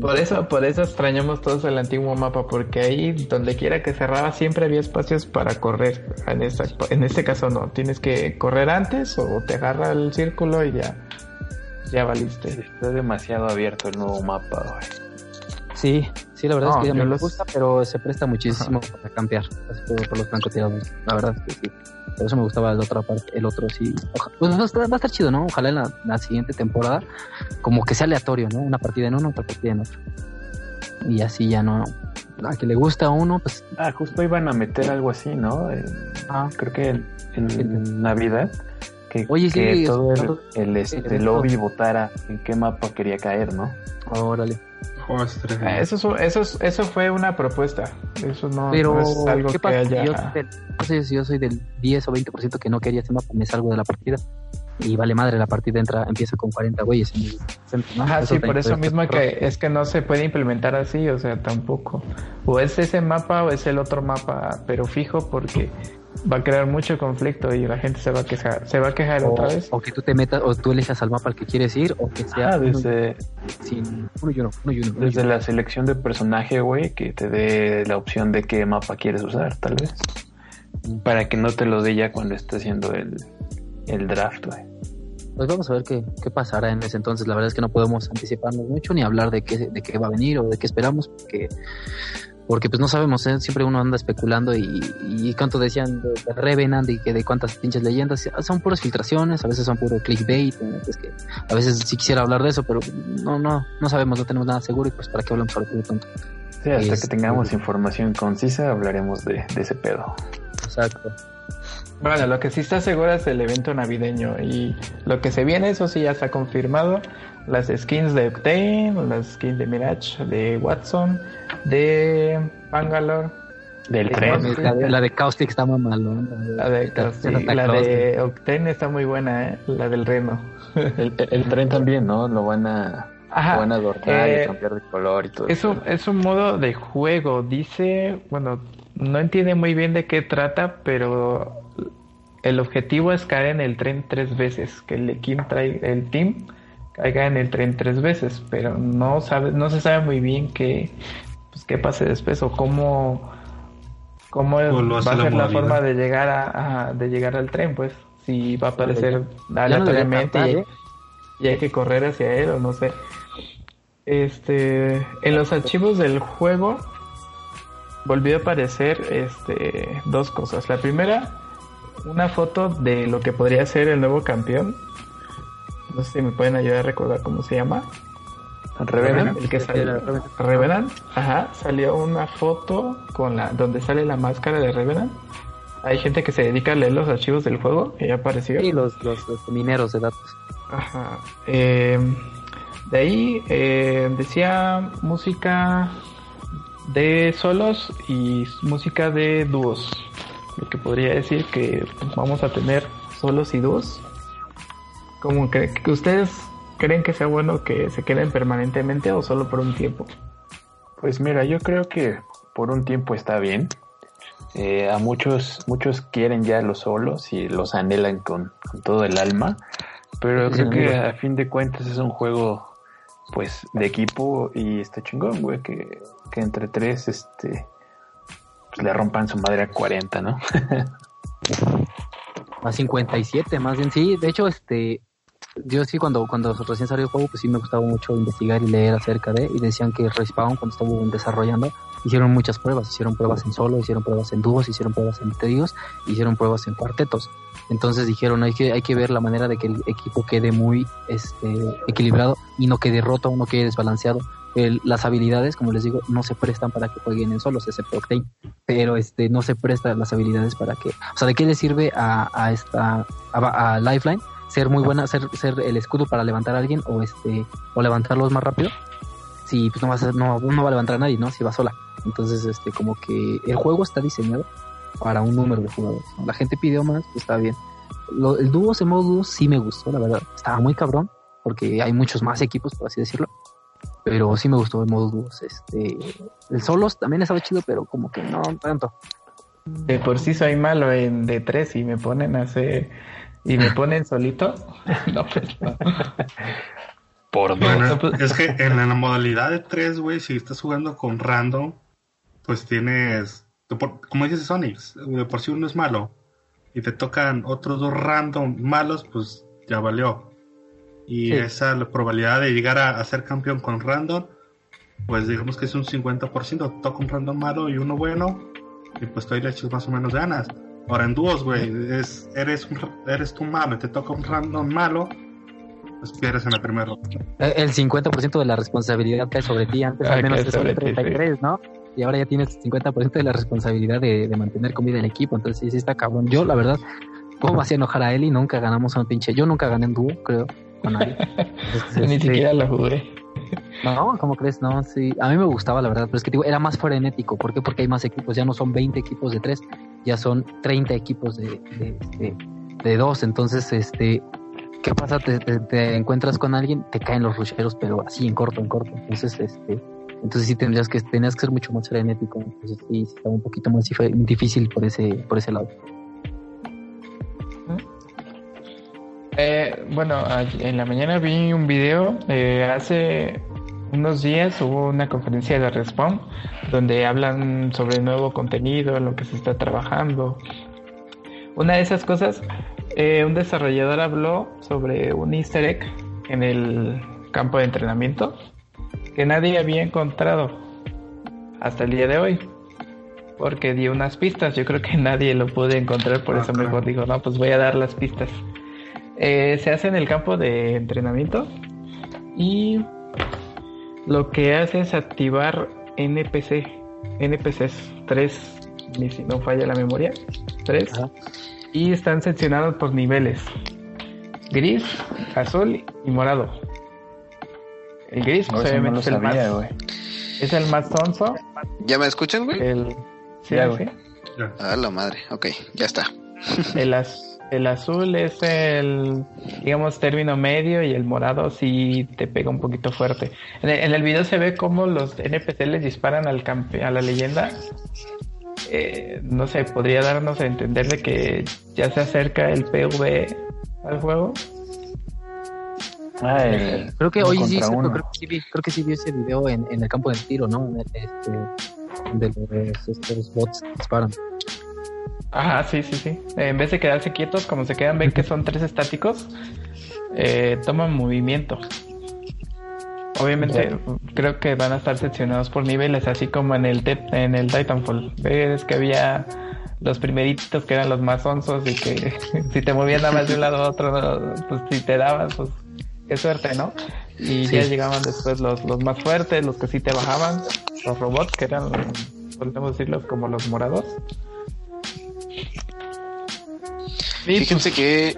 Por eso, por eso extrañamos todos el antiguo mapa, porque ahí donde quiera que cerraba siempre había espacios para correr. En, en este caso no, tienes que correr antes o te agarra el círculo y ya, ya valiste. Está demasiado abierto el nuevo mapa. Sí, sí, la verdad es que me gusta, pero se presta muchísimo para campear, por, por los francotiradores. La verdad es que sí. Por eso me gustaba el otro parte, el otro sí. pues va a, estar, chido, ¿no? Ojalá en la, siguiente temporada como que sea aleatorio, ¿no? Una partida en uno, otra partida en otro. Y así ya no. A que le gusta a uno, pues. Ah, justo iban a meter algo así, ¿no? ah, creo que en, Navidad. Que, Oye, que todo el, este, lobby votara en qué mapa quería caer, ¿no? Órale. Ah, eso, eso, eso fue una propuesta. Eso no, Pero, es algo ¿qué pasa? que haya... Yo, no sé si yo soy del 10 o 20% que no quería ese mapa, me salgo de la partida. Y vale madre, la partida entra empieza con 40 güeyes. Ajá, sí, por eso mismo que es que no se puede implementar así, o sea, tampoco. O es ese mapa o es el otro mapa, pero fijo porque va a crear mucho conflicto y la gente se va a quejar, se va a quejar otra vez. O que tú te metas, o tú elijas al mapa al que quieres ir, o que sea ah, desde, uno, y uno, uno, y uno, desde la selección de personaje, güey, que te dé la opción de qué mapa quieres usar, tal vez. Para que no te lo dé ya cuando esté haciendo el, el draft, güey. Pues vamos a ver qué, qué pasará en ese entonces. La verdad es que no podemos anticiparnos mucho ni hablar de qué, de qué va a venir o de qué esperamos, porque porque pues no sabemos, ¿eh? siempre uno anda especulando y, y cuánto decían de, Revenant y que de cuántas pinches leyendas, son puras filtraciones, a veces son puro clickbait, pues que a veces sí quisiera hablar de eso, pero no, no, no sabemos, no tenemos nada seguro y pues para qué hablamos sobre todo tonto. Sí, hasta que tengamos información concisa hablaremos de, de ese pedo. Exacto. Bueno, lo que sí está seguro es el evento navideño y lo que se viene, eso sí ya está confirmado. Las skins de Octane, las skins de Mirage, de Watson, de Bangalore. Del tren. La de, Caustic está muy mal, La de la de Octane está muy buena, ¿eh? La del Reno. El, tren también, ¿no? Lo van a, Ajá, lo adornar y eh, cambiar de color y todo. Es un, es un modo de juego. Dice, bueno, no entiende muy bien de qué trata, pero el objetivo es caer en el tren tres veces. Que el team, trae, el team caiga en el tren tres veces, pero no sabe, no se sabe muy bien qué, pues, qué pase después o cómo, cómo va a ser la, forma de llegar a, de llegar al tren, pues si va a aparecer aleatoriamente ¿eh? y, hay que correr hacia él o no sé. Este, en los archivos del juego volvió a aparecer este dos cosas. La primera, una foto de lo que podría ser el nuevo campeón. No sé si me pueden ayudar a recordar cómo se llama. Revenant, el que salió. Revenant, ajá, salió una foto con la donde sale la máscara de Revenant. Hay gente que se dedica a leer los archivos del juego que ya apareció. Y los, los, mineros de datos. Ajá. Em, de ahí eh, decía música de solos y música de dúos. Lo que podría decir que vamos a tener solos y dúos. Como que, que ustedes creen que sea bueno que se queden permanentemente o solo por un tiempo. Pues mira, yo creo que por un tiempo está bien. Eh, a muchos, muchos quieren ya los solos y los anhelan con, todo el alma. Pero creo que a fin de cuentas es un juego pues de equipo y está chingón, güey, que, que entre tres este pues, le rompan su madre a 40, ¿no? [laughs] a 57, más bien sí, de hecho este yo sí cuando cuando recién salió el juego pues sí me gustaba mucho investigar y leer acerca de y decían que Respawn cuando estuvo desarrollando hicieron muchas pruebas, hicieron pruebas en solo, hicieron pruebas en dúos, hicieron pruebas en tríos, hicieron pruebas en cuartetos. Entonces dijeron, hay que, hay que ver la manera de que el equipo quede muy este, equilibrado y no quede roto, no quede desbalanceado. las habilidades, como les digo, no se prestan para que jueguen en solos, excepto Octane, pero este, no se prestan las habilidades para que, o sea, ¿de qué le sirve a, a esta, a, Lifeline ser muy buena, ser, ser el escudo para levantar a alguien o este, o levantarlos más rápido? Si pues no va a, no, no va a levantar a nadie, ¿no? Si va sola. Entonces, este, como que el juego está diseñado para un número de jugadores. La gente pidió más, pues está bien. el dúo, ese modo dúo sí me gustó, la verdad. Estaba muy cabrón, porque hay muchos más equipos, por así decirlo. Pero sí me gustó el modo dúos. Este, el solos también estaba chido, pero como que no tanto. De por sí soy malo en de tres y me ponen a hacer y me ponen solito. [laughs] no, pues no. Por bueno, pues, es que en la modalidad de tres, güey, si estás jugando con random, pues tienes, como dices Sonic, de por si uno es malo y te tocan otros dos random malos, pues ya valió. Y esa la probabilidad de llegar a, ser campeón con random, pues digamos que es un 50%. Toca un random malo y uno bueno, y pues tú le echas más o menos ganas. Ahora en dúos, güey, es, eres, eres tú malo, te toca un random malo, pues pierdes en la primera ronda. El 50% de la responsabilidad cae sobre ti, antes al menos es sobre 33, ¿no? y ahora ya tienes 50% de la responsabilidad de, mantener comida en el equipo. Entonces, sí, sí está cabrón. Yo, la verdad, ¿cómo hacía enojar a él y nunca ganamos a un pinche? Yo nunca gané en dúo, creo, con nadie. [laughs] Ni este, siquiera lo jugué. No, ¿cómo crees? No, sí. A mí me gustaba, la verdad, pero es que digo, era más frenético. ¿Por qué? Porque hay más equipos. Ya no son 20 equipos de 3, ya son 30 equipos de, de, de, 2. Entonces, este, ¿qué pasa? Te, te, encuentras con alguien, te caen los rusheros, pero así en corto, en corto. Entonces, este, entonces sí tendrías que, tenías que ser mucho más frenético. Entonces sí, estaba un poquito más difícil por ese, por ese lado. Eh, bueno, en la mañana vi un video, eh, hace unos días hubo una conferencia de Respawn donde hablan sobre nuevo contenido, lo que se está trabajando. Una de esas cosas, eh, un desarrollador habló sobre un easter egg en el campo de entrenamiento que nadie había encontrado hasta el día de hoy. Porque dio unas pistas, yo creo que nadie lo pudo encontrar, por ah, eso mejor dijo, no, pues voy a dar las pistas. Eh, se hace en el campo de entrenamiento y lo que hace es activar NPC, NPCs 3, si no falla la memoria, 3, y están seccionados por niveles, gris, azul y morado. El gris, pues, obviamente, es, el más, es el más tonso. ¿Ya me escuchan, güey? El, sí, güey. A la madre, ok, ya está. El, [laughs] el azul es el, digamos, término medio y el morado sí te pega un poquito fuerte. En el, video se ve cómo los NPC les disparan al campe a la leyenda. Eh, no sé, podría darnos a entender de que ya se acerca el PV al juego. creo que hoy sí, creo, que sí vi, creo que sí vi ese video en, en el campo del tiro, ¿no? Este, de los estos bots disparan. Ajá, sí, sí, sí. En vez de quedarse quietos, como se quedan, ven que son tres estáticos, eh, toman movimiento. Obviamente, creo que van a estar seccionados por niveles, así como en el en el Titanfall. Ves que había los primeritos que eran los más onzos y que [laughs] si te movían nada más de un lado a otro, pues si te daban, pues qué suerte, ¿no? Y ya llegaban después los, los más fuertes, los que sí te bajaban, los robots, que eran, podemos decirlos como los morados. Fíjense que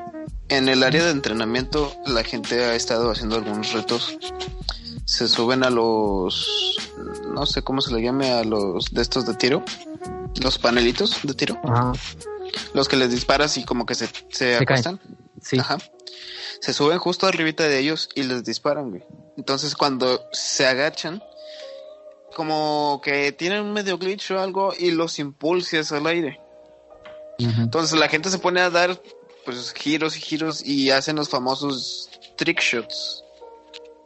en el área de entrenamiento la gente ha estado haciendo algunos retos. Se suben a los, no sé cómo se le llame, a los de estos de tiro, los panelitos de tiro. Los que les disparas y como que se, se, acuestan. Sí. Ajá. Se suben justo arribita de ellos y les disparan, güey. Entonces cuando se agachan, como que tienen un medio glitch o algo y los impulsas al aire. Entonces la gente se pone a dar pues giros y giros y hacen los famosos trick shots.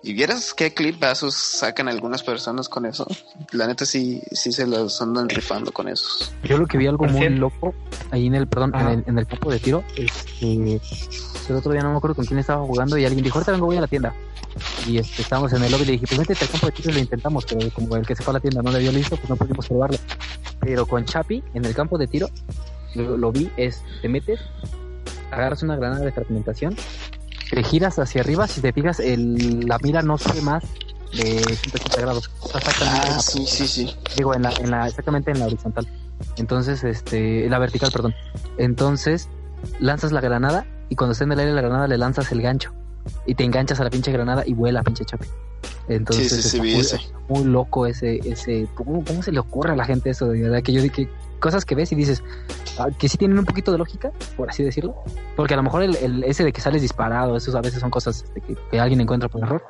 Y vieras qué clipazos sacan algunas personas con eso. La neta sí, sí se los andan rifando con esos. Yo lo que vi algo muy loco ahí en el, perdón, en el, en el, campo de tiro, este, el otro día no me acuerdo con quién estaba jugando y alguien dijo, ahorita vengo voy a la tienda. Y este, estábamos en el lobby y le dije, pues métete al campo de tiro y lo intentamos, pero como el que se fue a la tienda no le dio listo, pues no pudimos probarlo. Pero con Chapi, en el campo de tiro, lo, vi, es, te metes, agarras una granada de fragmentación, te giras hacia arriba, si te fijas, el, la mira no sube más de 180 grados. Exactamente ah, sí, sí, sí. Digo, en la, en la, exactamente en la horizontal. Entonces, este, en la vertical, perdón. Entonces, lanzas la granada y cuando está en el aire la granada le lanzas el gancho y te enganchas a la pinche granada y vuela pinche chapi. Entonces, sí, sí, sí, muy, muy, loco ese, ese, ¿cómo, ¿cómo, se le ocurre a la gente eso? De verdad que yo dije, cosas que ves y dices ah, que sí tienen un poquito de lógica, por así decirlo, porque a lo mejor el, el ese de que sales disparado, eso a veces son cosas que, alguien encuentra por error,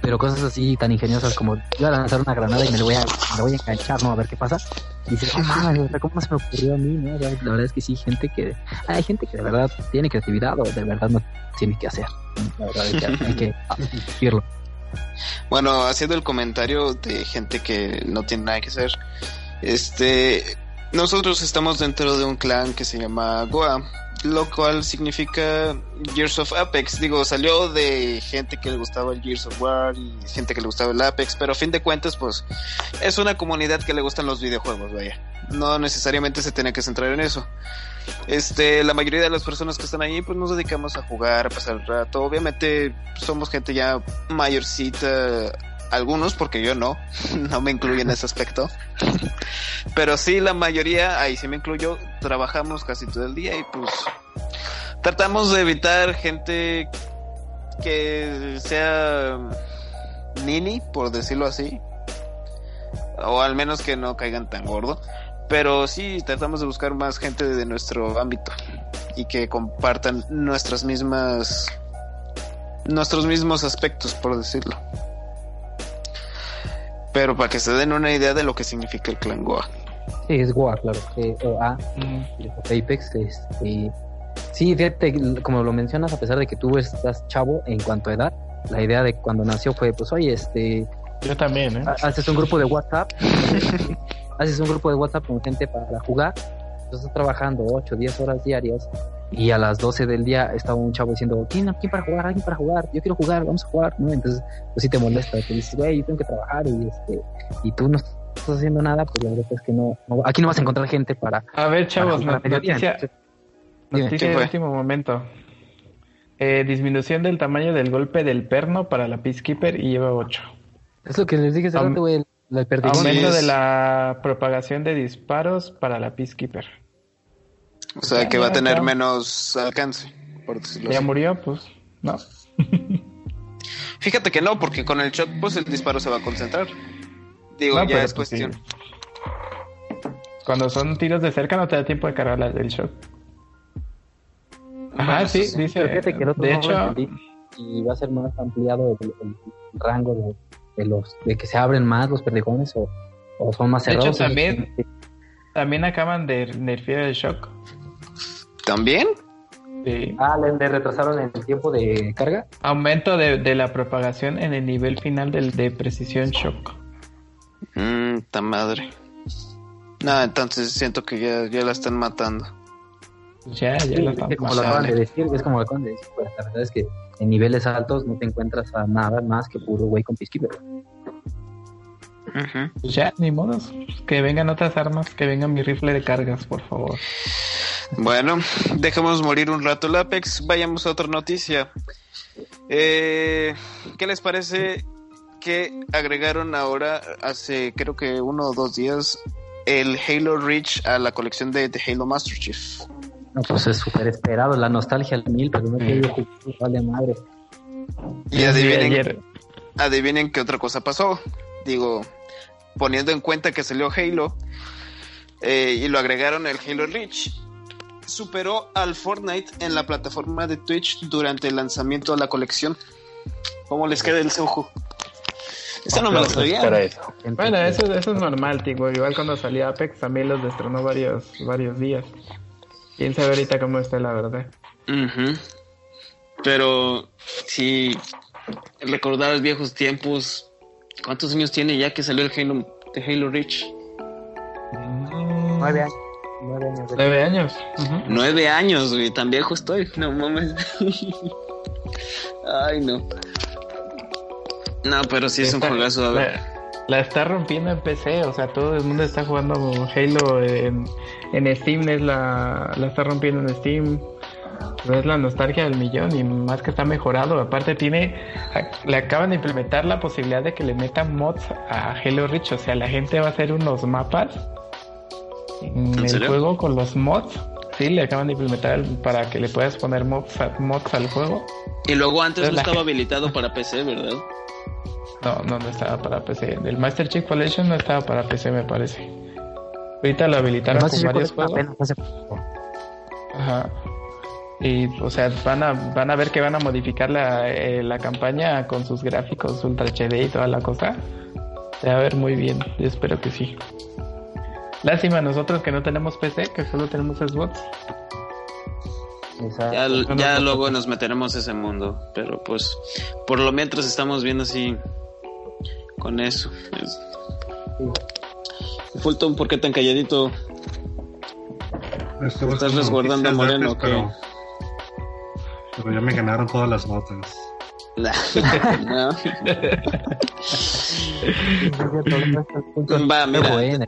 pero cosas así tan ingeniosas como yo a lanzar una granada y me, voy a, me voy a enganchar, ¿no? A ver qué pasa. Y dices, ¿cómo se me ocurrió a mí? ¿no? La, verdad es que sí, gente que, hay gente que de verdad tiene creatividad o de verdad no tiene que hacer. La verdad es que hay que [laughs] decirlo. Bueno, haciendo el comentario de gente que no tiene nada que hacer, este, nosotros estamos dentro de un clan que se llama Goa, lo cual significa Gears of Apex. Digo, salió de gente que le gustaba el Gears of War y gente que le gustaba el Apex, pero a fin de cuentas, pues es una comunidad que le gustan los videojuegos, vaya. No necesariamente se tiene que centrar en eso. Este, la mayoría de las personas que están ahí, pues nos dedicamos a jugar, a pasar el rato. Obviamente, somos gente ya mayorcita algunos, porque yo no, [laughs] no me incluyo en ese aspecto. [laughs] Pero sí, la mayoría, ahí sí me incluyo, trabajamos casi todo el día y pues tratamos de evitar gente que sea nini, por decirlo así. O al menos que no caigan tan gordo. Pero sí, tratamos de buscar más gente de nuestro ámbito y que compartan nuestras mismas nuestros mismos aspectos, por decirlo. Pero para que se den una idea de lo que significa el clan Goa. Sí, es Goa, claro. G-O-A, Apex. Este, sí, fíjate, como lo mencionas, a pesar de que tú estás chavo en cuanto a edad, la idea de cuando nació fue, pues, oye, este... Yo también, ¿eh? Haces un grupo de WhatsApp, [laughs] haces un grupo de WhatsApp con gente para jugar, estás trabajando 8, 10 horas diarias y a las 12 del día estaba un chavo diciendo, ¿quién, ¿quién para jugar? ¿Alguien para jugar? Yo quiero jugar, vamos a jugar, ¿no? Entonces, pues sí te molesta, te dices, güey, yo tengo que trabajar y, este, y tú no estás haciendo nada, pues la verdad es que no, aquí no vas a encontrar gente para... A ver, chavos, noticia, noticia de último momento. Eh, disminución del tamaño del golpe del perno para la Peacekeeper y lleva 8. Es lo que les dije hace güey, el, Aumento de la propagación de disparos para la Peacekeeper. O sea, que va a tener menos alcance, por decirlo ¿Ya murió? Pues no. [laughs] Fíjate que no, porque con el shot, pues el disparo se va a concentrar. Digo, ya es pues cuestión. Cuando son tiros de cerca no te da tiempo de cargar el shot. Ajá, sí, dice. de hecho, y va a ser más ampliado el, rango de, los de que se abren más los perdigones o, son más cerrados. De hecho, también, también acaban de nerfear el shock. ¿También? Ah, ¿le, retrasaron el tiempo de carga? Aumento de, la propagación en el nivel final del, de precisión shock. Mmm, ta madre. No, entonces siento que ya, ya la están matando. Ya, ya la están como lo acaban de decir, es como lo acaban de decir, pues la verdad es que en niveles altos no te encuentras a nada más que puro güey con pisquiver. Pues ya, ni modos. Que vengan otras armas, que venga mi rifle de cargas, por favor. Bueno, dejemos morir un rato el Apex. Vayamos a otra noticia. Eh, ¿Qué les parece que agregaron ahora, hace creo que uno o dos días, el Halo Reach a la colección de, Halo Master Chief? No, pues es súper esperado, la nostalgia al mil, pero no quiero vale madre. Y adivinen, adivinen qué otra cosa pasó. Digo, poniendo en cuenta que salió Halo eh, y lo agregaron el Halo Reach, superó al Fortnite en la plataforma de Twitch durante el lanzamiento de la colección. ¿Cómo les queda el ojo? Eso no me lo sabía. Bueno, eso, eso es normal, tío. Igual cuando salió Apex también los destronó varios, varios días. Quién sabe ahorita cómo está la verdad. Pero si recordar los viejos tiempos, ¿Cuántos años tiene ya que salió el Halo de Halo Reach? Nueve años. Nueve años. Nueve años. güey. Tan viejo estoy. No mames. [laughs] Ay, no. No, pero sí es un juegazo. La, está rompiendo en PC. O sea, todo el mundo está jugando Halo en, en Steam. Es la, la está rompiendo en Steam es la nostalgia del millón y más que está mejorado. Aparte tiene, le acaban de implementar la posibilidad de que le metan mods a Halo Reach. O sea, la gente va a hacer unos mapas en, el juego con los mods. Sí, le acaban de implementar para que le puedas poner mods, mods al juego. Y luego antes no estaba habilitado para PC, ¿verdad? No, no, no estaba para PC. El Master Chief Collection no estaba para PC, me parece. Ahorita lo habilitaron con varios juegos. Ajá. Y, o sea, van a, van a ver que van a modificar la, eh, la campaña con sus gráficos Ultra HD y toda la cosa. Se va a ver muy bien, yo espero que sí. Lástima nosotros que no tenemos PC, que solo tenemos Xbox. Ya, ya luego nos meteremos ese mundo, pero pues por lo mientras estamos viendo así con eso. Fulton, ¿por qué tan calladito? Estás resguardando a Moreno, que... Pero ya me ganaron todas las notas. [laughs] [laughs] Va, mira,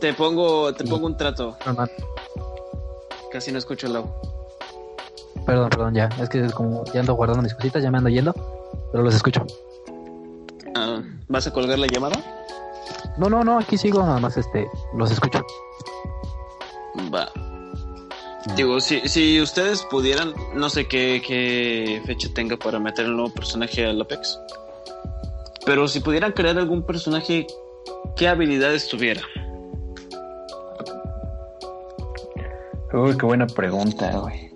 te, pongo, te pongo un trato. Casi no escucho el agua. Perdón, perdón, ya. Es que como ya ando guardando mis cositas, ya me ando yendo, pero los escucho. Ah, ¿Vas a colgar la llamada? No, no, no, aquí sigo, nada más este, los escucho. Va. Digo, si, si ustedes pudieran, no sé qué, fecha tenga para meter el nuevo personaje al Apex. Pero si pudieran crear algún personaje, ¿qué habilidades tuviera? Uy, qué buena pregunta, güey.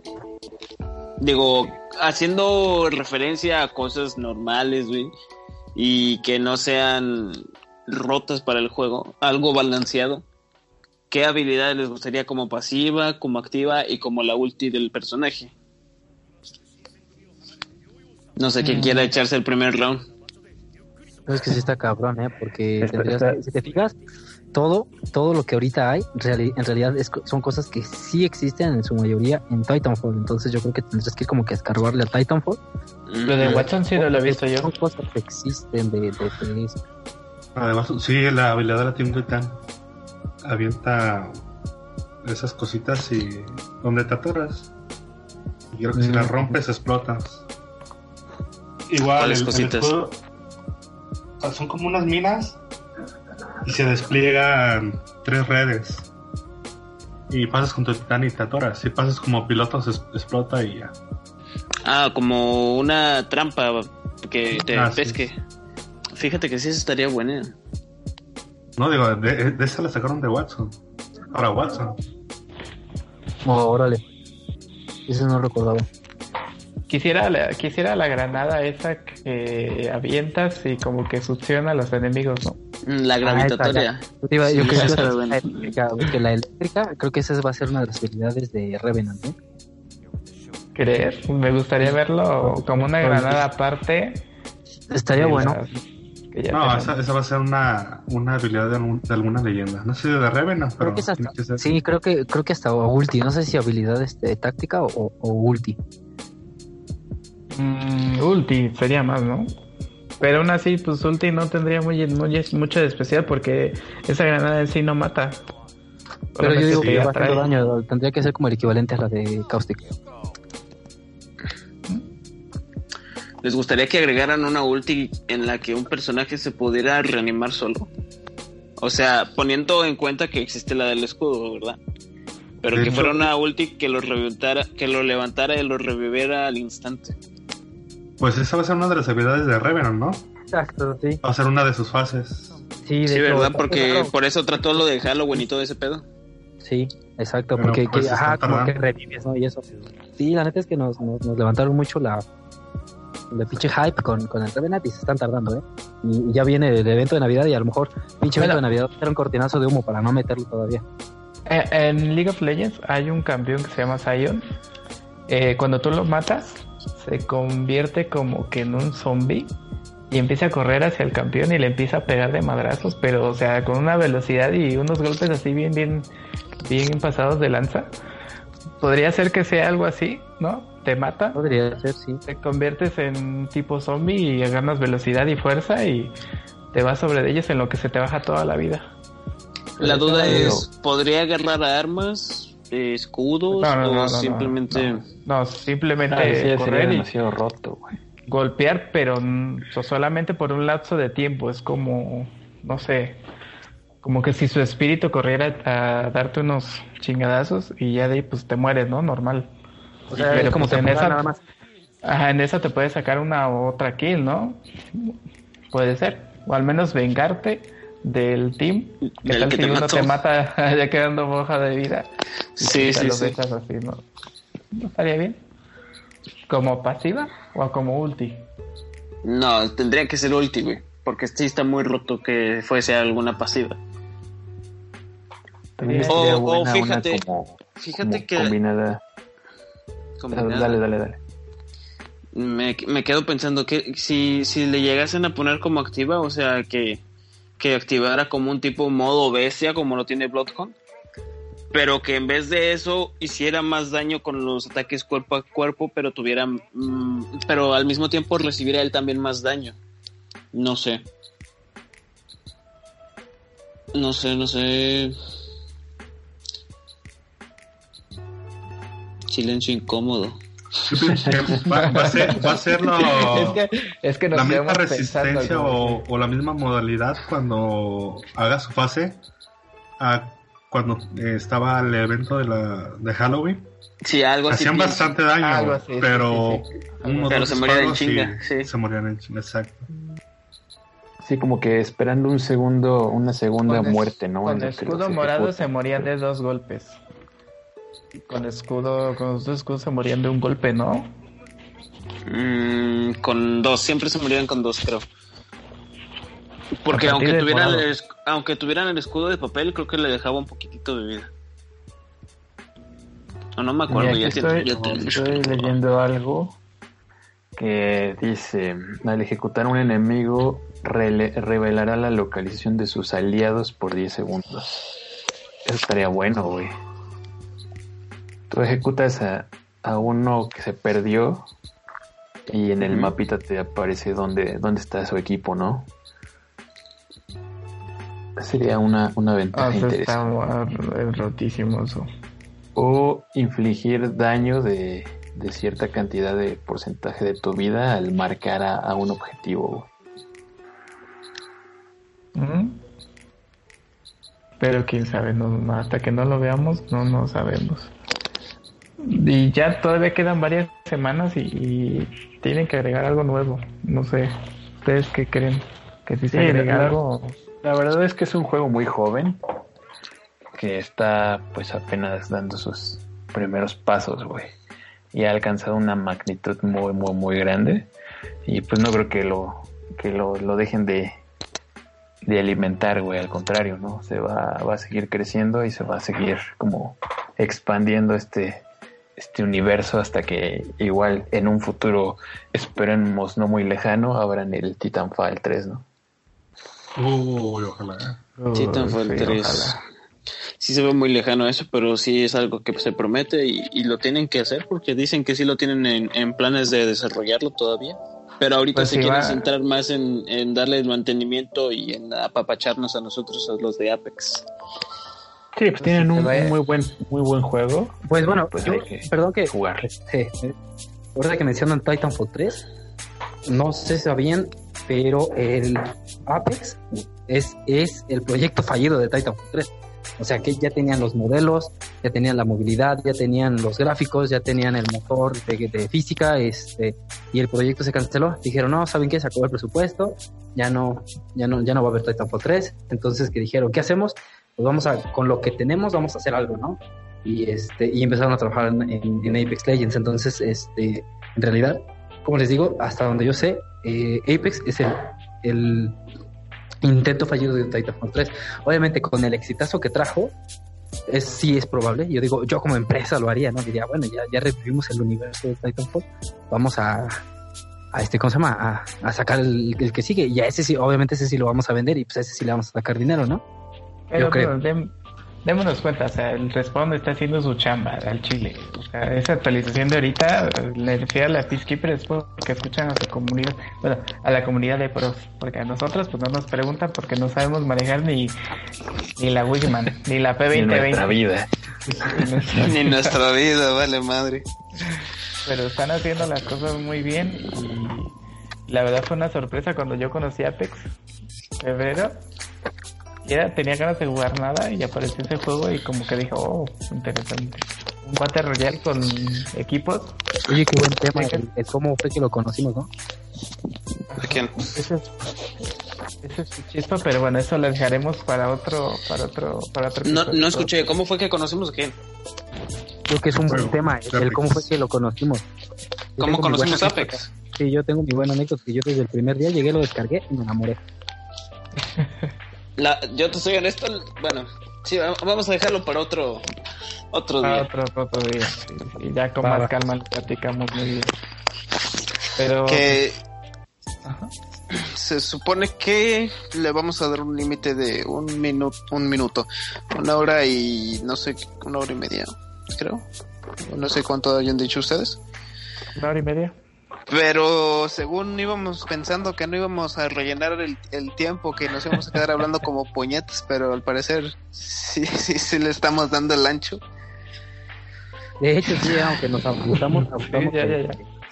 Digo, haciendo referencia a cosas normales, güey, y que no sean rotas para el juego, algo balanceado qué habilidades les gustaría como pasiva, como activa y como la ulti del personaje. No sé quién mm. quiera echarse el primer round. Es que sí está cabrón, ¿eh? Porque si te fijas, todo, todo lo que ahorita hay, en realidad son cosas que sí existen en su mayoría en Titanfall. Entonces yo creo que tendrás que ir como que a escarbarle a Titanfall. Lo de Watson sí no lo he visto yo. Son cosas que existen de, de, Además, sí, la habilidad de la Team Titan avienta esas cositas y donde te atoras. Y creo que si las mm. rompes explotas. Igual, el, cositas? Son como unas minas y se despliegan tres redes. Y pasas con tu titán y te atoras. Si pasas como piloto, se explota y ya. Ah, como una trampa que te ah, pesque. Fíjate que sí, estaría buena. No, digo, de, esa la sacaron de Watson. Ahora Watson. Oh, órale. Eso no recordaba. Quisiera la, quisiera la granada esa que avientas y como que succiona a los enemigos, ¿no? Mm, la gravitatoria. yo creo que la eléctrica, creo que esa va a ser una de las habilidades de Revenant, ¿no? creer. Me gustaría verlo como una granada aparte. Estaría bueno. no, esa, va a ser una, una habilidad de, alguna leyenda. No sé de Revenant, pero. sí, creo que, creo que hasta ulti. No sé si habilidad este, táctica o, ulti. Mm, ulti sería más, ¿no? Pero aún así, pues ulti no tendría muy, mucho de especial porque esa granada en sí no mata. Pero yo digo que va a daño. Tendría que ser como el equivalente a la de Caustic. ¿Les gustaría que agregaran una ulti en la que un personaje se pudiera reanimar solo? O sea, poniendo en cuenta que existe la del escudo, ¿verdad? Pero que fuera una ulti que lo reventara, que lo levantara y lo reviviera al instante. Pues esa va a ser una de las habilidades de Revenant, ¿no? Exacto, sí. Va a ser una de sus fases. Sí, de ¿verdad? Porque por eso trató lo de Halloween y todo ese pedo. Sí, exacto, porque pues, ajá, como que revives, ¿no? Y eso. Sí, la neta es que nos, nos levantaron mucho la, de pinche hype con, con el Revenant y se están tardando, ¿eh? Y, ya viene el evento de Navidad y a lo mejor pinche evento de Navidad era un cortinazo de humo para no meterlo todavía. Eh, en League of Legends hay un campeón que se llama Sion. Eh, cuando tú lo matas, se convierte como que en un zombie y empieza a correr hacia el campeón y le empieza a pegar de madrazos, pero o sea, con una velocidad y unos golpes así bien, bien, bien pasados de lanza. Podría ser que sea algo así, ¿no? te mata. Podría ser, sí. Te conviertes en tipo zombie y ganas velocidad y fuerza y te vas sobre ellos en lo que se te baja toda la vida. La duda es, ¿podría agarrar armas, escudos o simplemente... No, simplemente correr demasiado roto, Golpear, pero solamente por un lapso de tiempo. Es como, no sé, como que si su espíritu corriera a darte unos chingadazos y ya de ahí pues te mueres, ¿no? Normal. O sea, Pero como pues en esa, nada más. Ajá, en esa te puedes sacar una otra kill, ¿no? Puede ser. O al menos vengarte del team. Que tal si uno te mata [laughs] ya quedando hoja de vida? Sí, sí, sí. Así, ¿no? ¿no? estaría bien? ¿Como pasiva o como ulti? No, tendría que ser ulti, güey. Porque sí está muy roto que fuese alguna pasiva. O, o, fíjate, fíjate que combinada Dale, dale, dale. Me, me, quedo pensando que si, si le llegasen a poner como activa, o sea, que, que activara como un tipo modo bestia, como lo tiene Bloodhound, pero que en vez de eso hiciera más daño con los ataques cuerpo a cuerpo, pero tuviera, mm, pero al mismo tiempo recibiera él también más daño. No sé. No sé, no sé. silencio incómodo. [laughs] Va, a ser, va a ser [laughs] es que, la misma resistencia o, la misma modalidad cuando haga su fase a cuando estaba el evento de, la, de Halloween. Sí, algo Hacían bastante daño, pero, pero se morían en chinga. Se morían en chinga, exacto. Sí, como que esperando un segundo, una segunda muerte, ¿no? Con el escudo morado se morían de dos golpes. Con escudo, con los dos escudos se morían de un golpe, ¿no? Mm, con dos, siempre se morían con dos, creo. Porque aunque tuvieran, el, aunque tuvieran el escudo de papel, creo que le dejaba un poquitito de vida. No, no me acuerdo, ya, estoy, estoy leyendo algo que dice, al ejecutar un enemigo, revelará la localización de sus aliados por 10 segundos. Eso estaría bueno, güey tú ejecutas a, uno que se perdió y en el mapita te aparece dónde, dónde está su equipo, ¿no? Sería una, una ventaja ah, interesante. Está rotísimo eso. O infligir daño de, cierta cantidad de porcentaje de tu vida al marcar a, un objetivo. Pero quién sabe, no, hasta que no lo veamos, no, no sabemos. Y ya todavía quedan varias semanas y, tienen que agregar algo nuevo. No sé, ¿ustedes qué creen? ¿Que si se agrega algo? La verdad es que es un juego muy joven que está pues apenas dando sus primeros pasos, güey. Y ha alcanzado una magnitud muy, muy, muy grande. Y pues no creo que lo, que lo, lo dejen de, de alimentar, güey. Al contrario, ¿no? Se va, va a seguir creciendo y se va a seguir como expandiendo este, este universo hasta que igual en un futuro esperemos no muy lejano abran el Titanfall 3, ¿no? Uy, ojalá. Titanfall 3. Sí se ve muy lejano eso, pero sí es algo que se promete y, lo tienen que hacer porque dicen que sí lo tienen en, planes de desarrollarlo todavía. Pero ahorita pues se quieren centrar más en, en darle el mantenimiento y en apapacharnos a nosotros, a los de Apex. Sí, pues tienen un, muy buen muy buen juego. Pues bueno, pues perdón que jugar. Sí, ahora que mencionan Titanfall 3, no sé si sabían, pero el Apex es, es el proyecto fallido de Titanfall 3. O sea que ya tenían los modelos, ya tenían la movilidad, ya tenían los gráficos, ya tenían el motor de, física, este, y el proyecto se canceló. Dijeron, no, ¿saben qué? Se acabó el presupuesto, ya no, ya no, ya no va a haber Titanfall 3. Entonces que dijeron, ¿qué hacemos? pues vamos a, con lo que tenemos vamos a hacer algo, ¿no? Y, este, y empezaron a trabajar en, Apex Legends. Entonces, este, en realidad, como les digo, hasta donde yo sé, eh, Apex es el, el intento fallido de Titanfall 3. Obviamente, con el exitazo que trajo, es, sí es probable. Yo digo, yo como empresa lo haría, ¿no? Diría, bueno, ya, ya revivimos el universo de Titanfall, vamos a, a este, ¿cómo se llama? A, sacar el, el, que sigue. Y a ese sí, obviamente ese sí lo vamos a vender y pues a ese sí le vamos a sacar dinero, ¿no? Pero, creo. Démonos cuenta, o sea, el Respawn está haciendo su chamba al Chile. O sea, esa actualización de ahorita le refiero a la Peacekeeper es porque escuchan a su comunidad, bueno, a la comunidad de pros, porque a nosotros pues no nos preguntan porque no sabemos manejar ni, ni la Wigman, ni la P2020. Ni nuestra vida. ni nuestra vida, vale madre. Pero están haciendo las cosas muy bien y la verdad fue una sorpresa cuando yo conocí a Apex febrero tenía ganas de jugar nada y apareció ese juego y como que dijo, oh, interesante. Un Battle Royale con equipos. Oye, qué buen tema, el, cómo fue que lo conocimos, ¿no? ¿De quién? Ese es, ese es chispa, pero bueno, eso lo dejaremos para otro, para otro, para otro. No, no escuché, ¿cómo fue que conocimos a quién? Creo que es un buen tema, el, cómo fue que lo conocimos. ¿Cómo conocimos Apex? Sí, yo tengo mi buen anécdota que yo desde el primer día llegué, lo descargué y me enamoré. [laughs] La, yo te soy honesto, bueno, sí, vamos a dejarlo para otro otro día. Otro, otro día, Y ya con más calma lo platicamos muy bien. Pero... Que... Se supone que le vamos a dar un límite de un minuto, un minuto, una hora y no sé, una hora y media, creo. No sé cuánto hayan dicho ustedes. Una hora y media. Pero según íbamos pensando que no íbamos a rellenar el, tiempo, que nos íbamos a quedar hablando como puñetes, pero al parecer sí, [laughs] sí, sí le estamos dando el ancho. De hecho, sí, aunque nos ajustamos,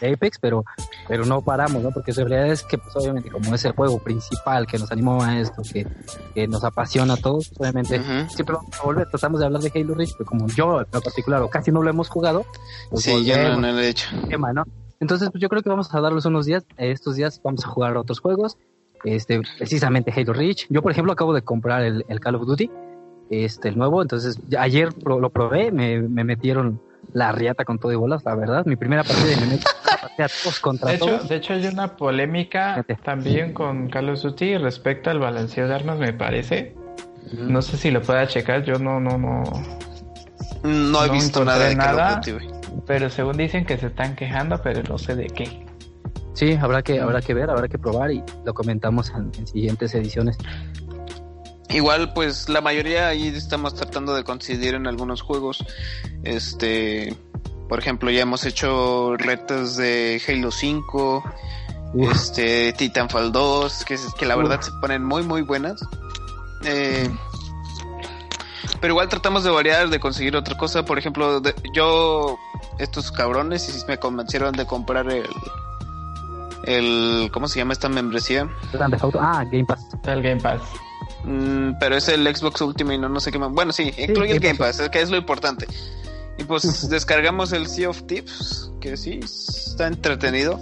de Apex, pero, pero no paramos, ¿no? Porque la realidad es que, pues, obviamente, como es el juego principal que nos animó a esto, que, que nos apasiona a todos, pues, obviamente, siempre vamos a volver, tratamos de hablar de Halo Reach, pero como yo, en particular, o casi no lo hemos jugado, pues sí, ya no, lo he hecho. Tema, ¿no? Entonces, pues yo creo que vamos a darles unos días. Estos días vamos a jugar otros juegos. Este, precisamente Halo Reach. Yo, por ejemplo, acabo de comprar el, Call of Duty, este, el nuevo. Entonces, ayer lo, probé, me, metieron la riata con todo y bolas, la verdad. Mi primera partida de me a todos contra de hecho, De hecho, hay una polémica también con Call of Duty respecto al balanceo de armas, me parece. No sé si lo pueda checar, yo no, no, no. No he visto nada de nada. Pero según dicen que se están quejando, pero no sé de qué. Sí, habrá que, habrá que ver, habrá que probar y lo comentamos en, siguientes ediciones. Igual, pues la mayoría ahí estamos tratando de coincidir en algunos juegos. Este, por ejemplo, ya hemos hecho retos de Halo 5, este, Titanfall 2, que, que la verdad se ponen muy, muy buenas. Eh, pero igual tratamos de variar, de conseguir otra cosa. Por ejemplo, yo, estos cabrones, me convencieron de comprar el. el ¿Cómo se llama esta membresía? Ah, Game Pass. El Game Pass. Mm, pero es el Xbox Ultimate, no, no sé qué más. Bueno, sí, incluye el Game Pass, que es lo importante. Y pues descargamos el Sea of Tips, que sí, está entretenido.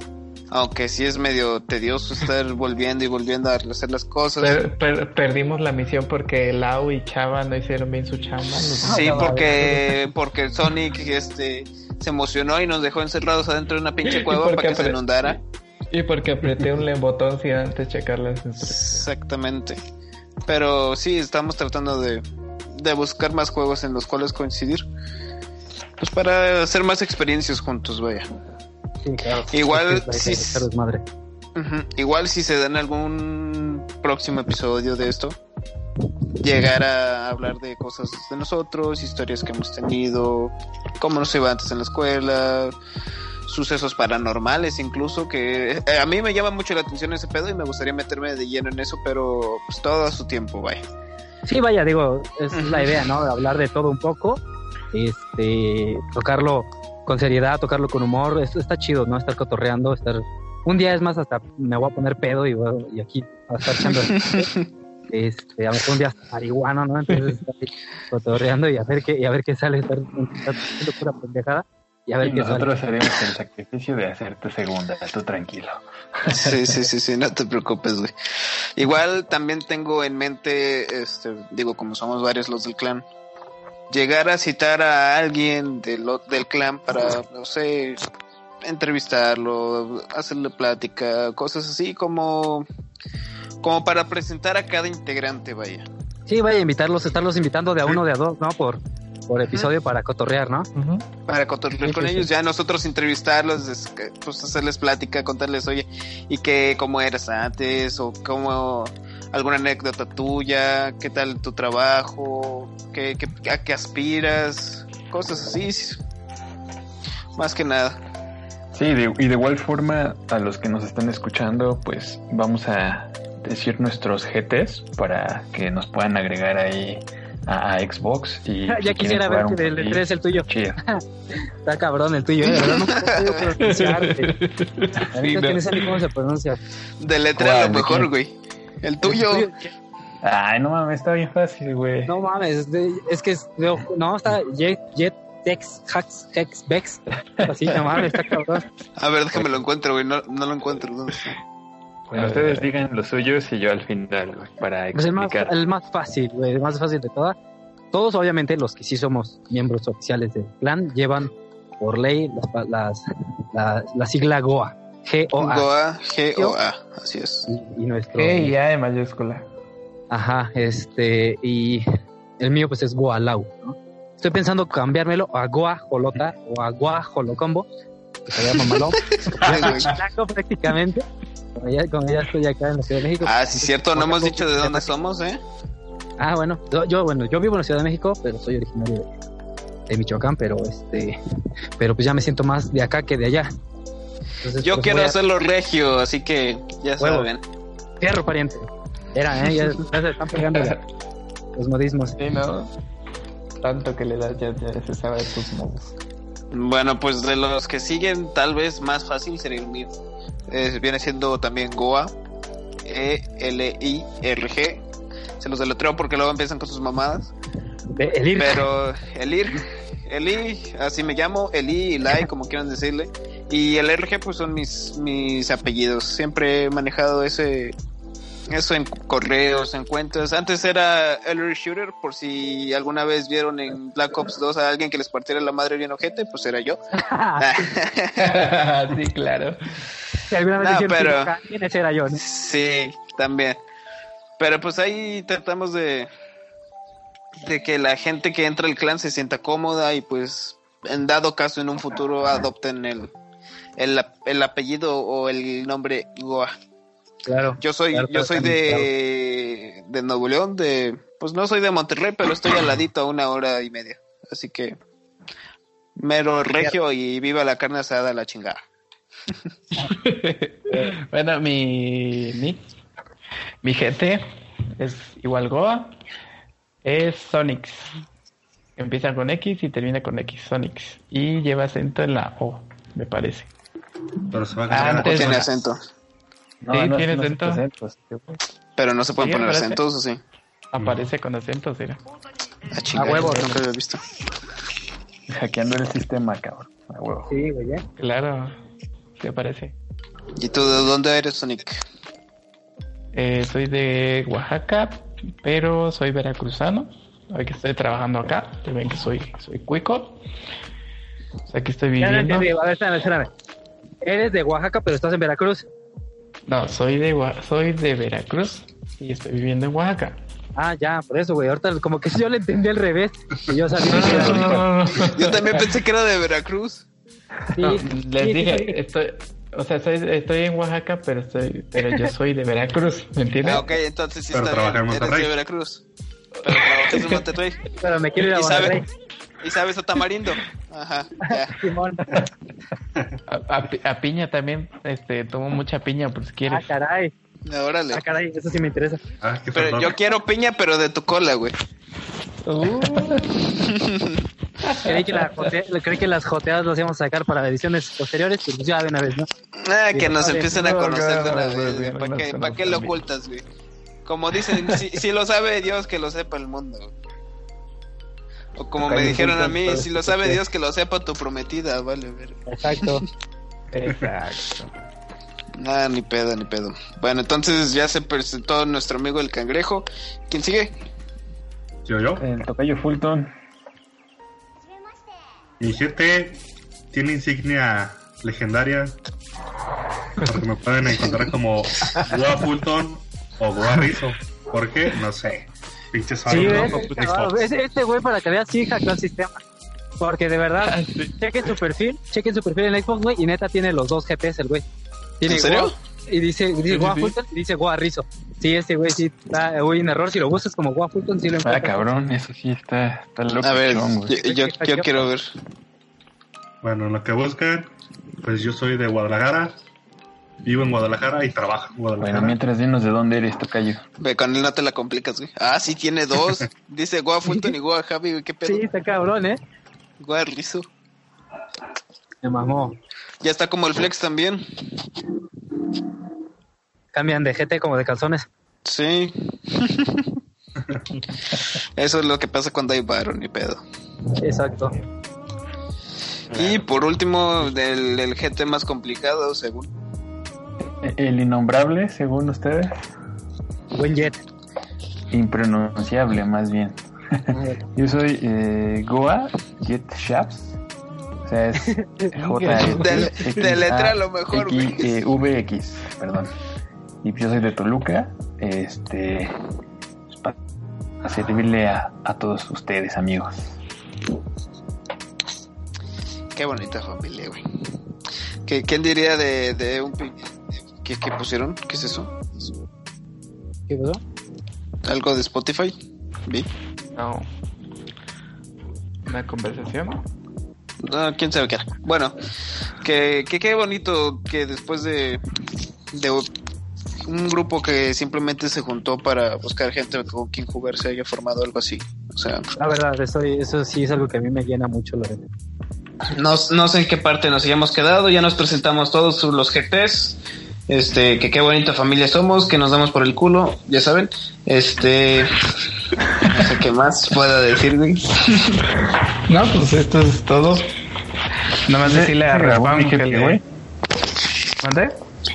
Aunque sí es medio tedioso estar [laughs] volviendo y volviendo a hacer las cosas. perdimos la misión porque Lau y Chava no hicieron bien su chamba. Sí, porque, porque Sonic este, se emocionó y nos dejó encerrados adentro de una pinche [laughs] cueva para que se inundara. Y porque apreté un botón sin antes checar las Exactamente. Pero sí, estamos tratando de, de buscar más juegos en los cuales coincidir. pues para hacer más experiencias juntos, vaya. Igual si, igual si se dan algún próximo episodio de esto, llegar a hablar de cosas de nosotros, historias que hemos tenido, cómo nos iba antes en la escuela, sucesos paranormales incluso, que eh, a mí me llama mucho la atención ese pedo y me gustaría meterme de lleno en eso, pero pues todo a su tiempo, vaya. Sí, vaya, digo, es la idea, ¿no? Hablar de todo un poco, este, tocarlo con seriedad, tocarlo con humor, esto está chido, ¿no? Estar cotorreando, estar... Un día es más hasta me voy a poner pedo y, y aquí a estar echando... [laughs] este, a lo mejor un día hasta marihuana, ¿no? Entonces [laughs] estar cotorreando y a ver qué, y a ver qué sale, estar, haciendo pura pendejada. Y a ver qué nosotros haremos el sacrificio de hacerte segunda, tú tranquilo. Sí, sí, sí, sí, no te preocupes, güey. Igual también tengo en mente, este, digo, como somos varios los del clan, llegar a citar a alguien del, del clan para, no sé, entrevistarlo, hacerle plática, cosas así como, como para presentar a cada integrante, vaya. Sí, vaya a invitarlos, estarlos invitando de a uno, de a dos, ¿no? Por, por episodio para cotorrear, ¿no? Para cotorrear con ellos, ya nosotros entrevistarlos, pues hacerles plática, contarles, oye, y que cómo eras antes, o cómo alguna anécdota tuya, qué tal tu trabajo, qué, qué, a qué aspiras, cosas así, más que nada. Sí, y de igual forma a los que nos están escuchando, pues vamos a decir nuestros GTs para que nos puedan agregar ahí a, Xbox y [laughs] ya quisiera ver que el 3 el tuyo. [laughs] Está cabrón el tuyo, ¿eh? verdad no puedo pronunciarte. Sí, no. sé cómo se pronuncia. De letra lo mejor, güey. El tuyo. Ay, no mames, está bien fácil, güey. No mames, es que no, está Jet, Jet Tex, Hax, Hex, Bex. Así, no mames, está cabrón. A ver, déjame lo encuentro, güey. No, no lo encuentro. ¿dónde Bueno, ustedes digan los suyos y yo al final, güey, para explicar. Pues el, más, el más fácil, güey, el más fácil de todas. Todos, obviamente, los que sí somos miembros oficiales del clan, llevan por ley las, las, la, la sigla GOA. G-O-A. GOA, G-O-A, así es. Y, y nuestro... G y A de mayúscula. Ajá, este, y el mío pues es Goalau, ¿no? Estoy pensando cambiármelo a Goa Jolota o a Goa Jolocombo, que sería mamalón. prácticamente. Como ya, como ya, estoy acá en la Ciudad de México. Ah, sí, cierto, no hemos dicho de dónde [laughs] somos, ¿eh? Ah, bueno, yo, bueno, yo vivo en la Ciudad de México, pero soy originario de, de Michoacán, pero este, pero pues ya me siento más de acá que de allá. Entonces, yo pues, quiero a... hacerlo regio, así que ya Huevo. saben. Fierro, pariente. Era, ¿eh? Ya, ya se están pegando [laughs] los modismos. Sí, ¿no? Tanto que le das, ya, ya se sabe de tus modos. Bueno, pues de los que siguen, tal vez más fácil sería el viene siendo también Goa, E-L-I-R-G. Se los deletreo porque luego empiezan con sus mamadas. Elir. Pero Elir, Eli, así me llamo, Eli, Eli, como quieran decirle. Y el RG, pues son mis, mis apellidos. Siempre he manejado ese, eso en correos, en cuentas. Antes era Ellery Shooter, por si alguna vez vieron en Black Ops 2 a alguien que les partiera la madre bien ojete, pues era yo. [laughs] [laughs] [laughs] sí, claro. Si alguna vez no, pero, ¿quién era yo? ¿no? Sí, también. Pero pues ahí tratamos de, de que la gente que entra al clan se sienta cómoda y pues en dado caso en un futuro adopten el, el, el apellido o el nombre Goa. Claro. Yo soy, claro, yo soy de, de Nuevo León, de, pues no soy de Monterrey, pero estoy al ladito a una hora y media. Así que mero regio y viva la carne asada la chingada. [laughs] bueno, mi, mi, mi gente es igual Goa, es Sonics. Empieza con X y termina con X, Sonics. Y lleva acento en la O, me parece. Pero se va a ah, cambiar. tiene acento. No, sí, no, tiene no acento. Acentos, Pero no se pueden Sí, poner aparece. acentos, ¿o sí? Aparece con acentos, era. A chingar, A huevo, nunca había visto. Hackeando el sistema, cabrón. A huevo. Sí, güey, ya. Claro, sí aparece. ¿Y tú de dónde eres, Sonic? Eh, soy de Oaxaca, pero soy veracruzano. Hoy que estoy trabajando acá, ya ven que soy, soy cuico. O sea, aquí estoy Ya no viviendo. entendí. A ver, espérame, espérame. Eres de Oaxaca, pero estás en Veracruz. No, soy de soy de Veracruz y estoy viviendo en Oaxaca. Ah, ya, por eso, güey. Ahorita como que [laughs] yo le entendí al revés. Y yo sabía que era [laughs] No, Yo también pensé que era de Veracruz. Sí, no, les sí, dije, sí. estoy, o sea, soy, estoy en Oaxaca, pero estoy, pero yo soy de Veracruz, ¿me entiendes? Ah, ok, entonces sí Pero está trabaja en bien. Eres Monterrey. de Veracruz. Pero trabajas en Monterrey. [laughs] Pero me quiero ir a Monterrey. Y sabes a tamarindo. Ajá, ya. [laughs] Simón. A, a a piña también, este, tomo mucha piña, por si Ah, quieres. caray. Órale. Ah, caray, eso sí me interesa. Ah, Pero perdón. yo quiero piña, pero de tu cola, güey. Uh, [laughs] Creí que, la jote- creí que las joteadas las íbamos a sacar para ediciones posteriores, pues ya de una vez, ¿no? Ah, que nos empiecen a No, conocer de una vez, güey. ¿Para qué, no, pa' no, qué lo ocultas, güey? Como dicen, [laughs] si, si lo sabe Dios, que lo sepa el mundo. güey. O como me dijeron a mí, si lo sabe Dios, que lo sepa tu prometida, vale, ver. Exacto. [laughs] exacto. Nada, ni pedo, ni pedo. Bueno, entonces ya se presentó nuestro amigo el cangrejo. ¿Quién sigue? Yo, yo. El tocayo Fulton. Mi GT tiene insignia legendaria. Porque me pueden encontrar como Goa Fulton o Goa Rizzo. ¿Por qué? No sé. Pinches Sí, ¿no? este, este güey para que veas sí hackeó el sistema. Porque de verdad, Ah, chequen su perfil, chequen su perfil en Xbox, güey, y neta tiene los dos GPS el güey. ¿En serio? Goa y dice, dice Goa. Fulton y dice Goa Rizzo. Sí, este güey sí está güey, en error. Si lo buscas como Goa Fulton, sí lo Ah, encuentras. cabrón, eso sí está, está loco. A ver, chongo. yo, yo, yo quiero ver. Bueno, lo que buscan, pues yo soy de Guadalajara. Vivo en Guadalajara y trabajo en Guadalajara. Bueno, mientras dinos de dónde eres, tocayo. Ve, con él no te la complicas, güey. Ah, sí, tiene dos. [laughs] Dice Goa Fulton y Goa Javi, güey. ¿Qué pedo? Sí, está cabrón, ¿eh? Goa Rizo. Me mamó. Ya está como el Flex también. Cambian de GT como de calzones. Sí. [laughs] Eso es lo que pasa cuando hay varo, ni pedo. Exacto. Y por último, del, del GT más complicado, según. El innombrable, según ustedes. Buen jet. Impronunciable, más bien. [laughs] Yo soy eh, Goa Jet Shaps. O sea, es de letra a lo mejor, güey. eh, VX, perdón. Y yo soy de Toluca. Este. pues, para servirle a, a todos ustedes, amigos. Qué bonita familia, güey. ¿Qué, ¿Quién diría de, de un... ¿Qué, ¿Qué pusieron? ¿Qué es eso? ¿Qué pasó? ¿Algo de Spotify? ¿Vi? No. Una conversación. No, quién sabe qué era. Bueno, que, que qué bonito que después de, de un grupo que simplemente se juntó para buscar gente con quien jugar se haya formado algo así. O sea, La verdad, estoy, eso sí es algo que a mí me llena mucho, la verdad. No, no sé en qué parte nos hayamos quedado, ya nos presentamos todos los GTs. Este, que qué bonita familia somos, que nos damos por el culo, ya saben. Este, no sé qué más pueda decir, güey. No, pues esto es todo. Nada más decirle a ¿Se grabó Rafa mi que jefe, le... güey? ¿Mande?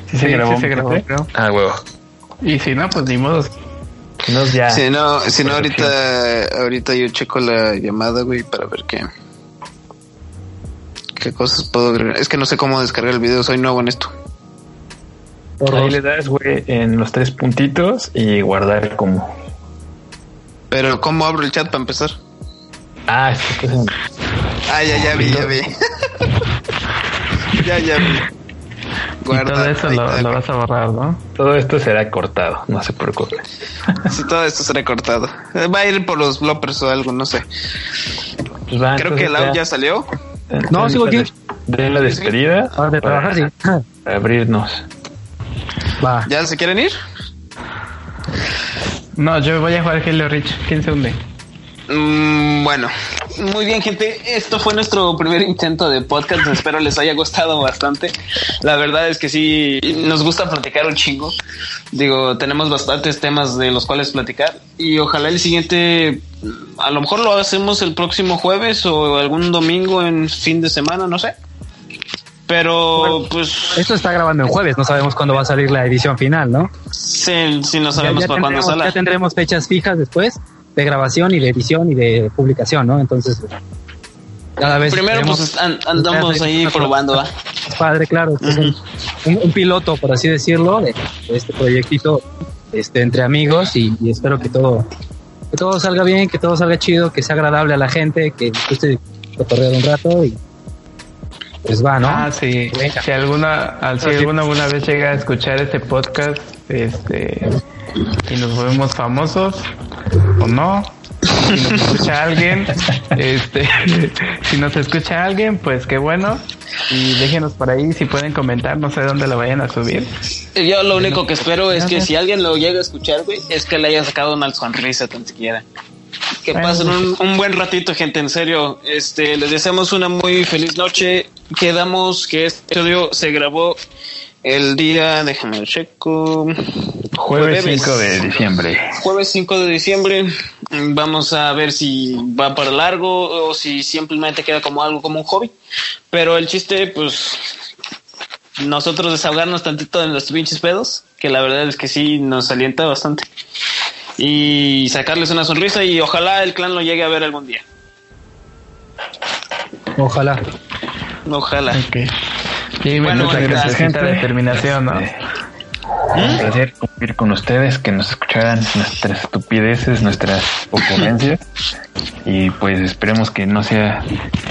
¿Sí se grabó sí se grabó, creo. Ah, huevo. Y si no, pues ni modo. Si no, ya. si no, si no ahorita, ahorita yo checo la llamada, güey, para ver qué, qué cosas puedo agregar. Es que no sé cómo descargar el video, soy nuevo en esto. Ahí le das, güey, en los tres puntitos y guardar como. Pero ¿cómo abro el chat para empezar? Ah, es que Ah, ya, ya vi, ya vi. [laughs] ya, ya vi. Y Guarda, todo eso lo, vas a borrar, ¿no? todo esto será cortado, no se preocupe. [laughs] Sí, todo esto será cortado. Eh, Va a ir por los bloppers o algo, no sé. Pues va, Creo que el audio ya salió. ya- No, sigo aquí. Den la despedida. Ahora de trabajar, sí. para abrirnos. Va. ¿Ya se quieren ir? No, yo voy a jugar Halo Reach. ¿Quién se hunde? Mm, bueno, Muy bien, gente. Esto fue nuestro primer intento de podcast. Espero les haya gustado bastante. La verdad es que sí, nos gusta platicar un chingo. Digo, tenemos bastantes temas de los cuales platicar. Y ojalá el siguiente, a lo mejor lo hacemos el próximo jueves o algún domingo en fin de semana, no sé. Pero, pues, Esto está grabando en jueves, no sabemos cuándo va a salir la edición final, ¿no? sí, sí no sabemos ya, para cuándo sale. ya tendremos fechas fijas después de grabación y de edición y de publicación, ¿no? Entonces, cada vez. Primero, pues an- andamos ahí probando, ¿va? Es padre, claro. es un, un- un piloto, por así decirlo, de, de este proyectito este, entre amigos y, y espero que todo que todo salga bien, que todo salga chido, que sea agradable a la gente, que guste cotorrear un rato y pues va, ¿no? Ah, sí. Si alguna, si alguna, alguna vez llega a escuchar este podcast, este, y nos volvemos famosos o no, si nos escucha alguien, este, [laughs] si nos escucha alguien, pues qué bueno. Y déjenos por ahí si pueden comentar, no sé dónde lo vayan a subir. Yo lo único que espero es que si alguien lo llega a escuchar, güey, es que le haya sacado una sonrisa tan siquiera. Que pasen un, un, buen ratito, gente, en serio. Este, les deseamos una muy feliz noche. Quedamos que este estudio se grabó el día, déjame checo. Jueves 5 de diciembre. Jueves 5 de diciembre. Vamos a ver si va para largo o si simplemente queda como algo como un hobby. Pero el chiste, pues, nosotros desahogarnos tantito en los pinches pedos, que la verdad es que sí nos alienta bastante. Y sacarles una sonrisa y ojalá el clan lo llegue a ver algún día. Ojalá. Ojalá. Okay. Sí, bueno, muchas gracias, gente. determinación, ¿no? Un placer cumplir con ustedes, que nos escucharan nuestras estupideces, nuestras ocurrencias. y pues esperemos que no sea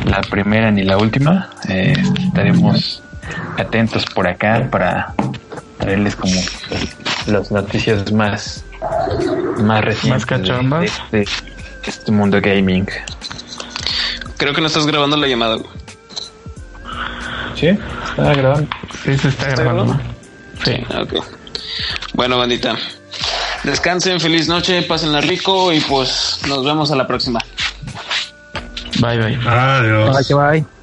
la primera ni la última. Eh, estaremos atentos por acá para traerles como las noticias más, más recientes más de, de, de, este mundo gaming. Creo que no estás grabando la llamada. ¿Sí? ¿Está grabando? Sí, se está, ¿Está grabando. Sí. Ok. Bueno, bandita. Descansen, feliz noche, pásenla rico y pues nos vemos a la próxima. Bye, bye. Adiós. Bye, bye.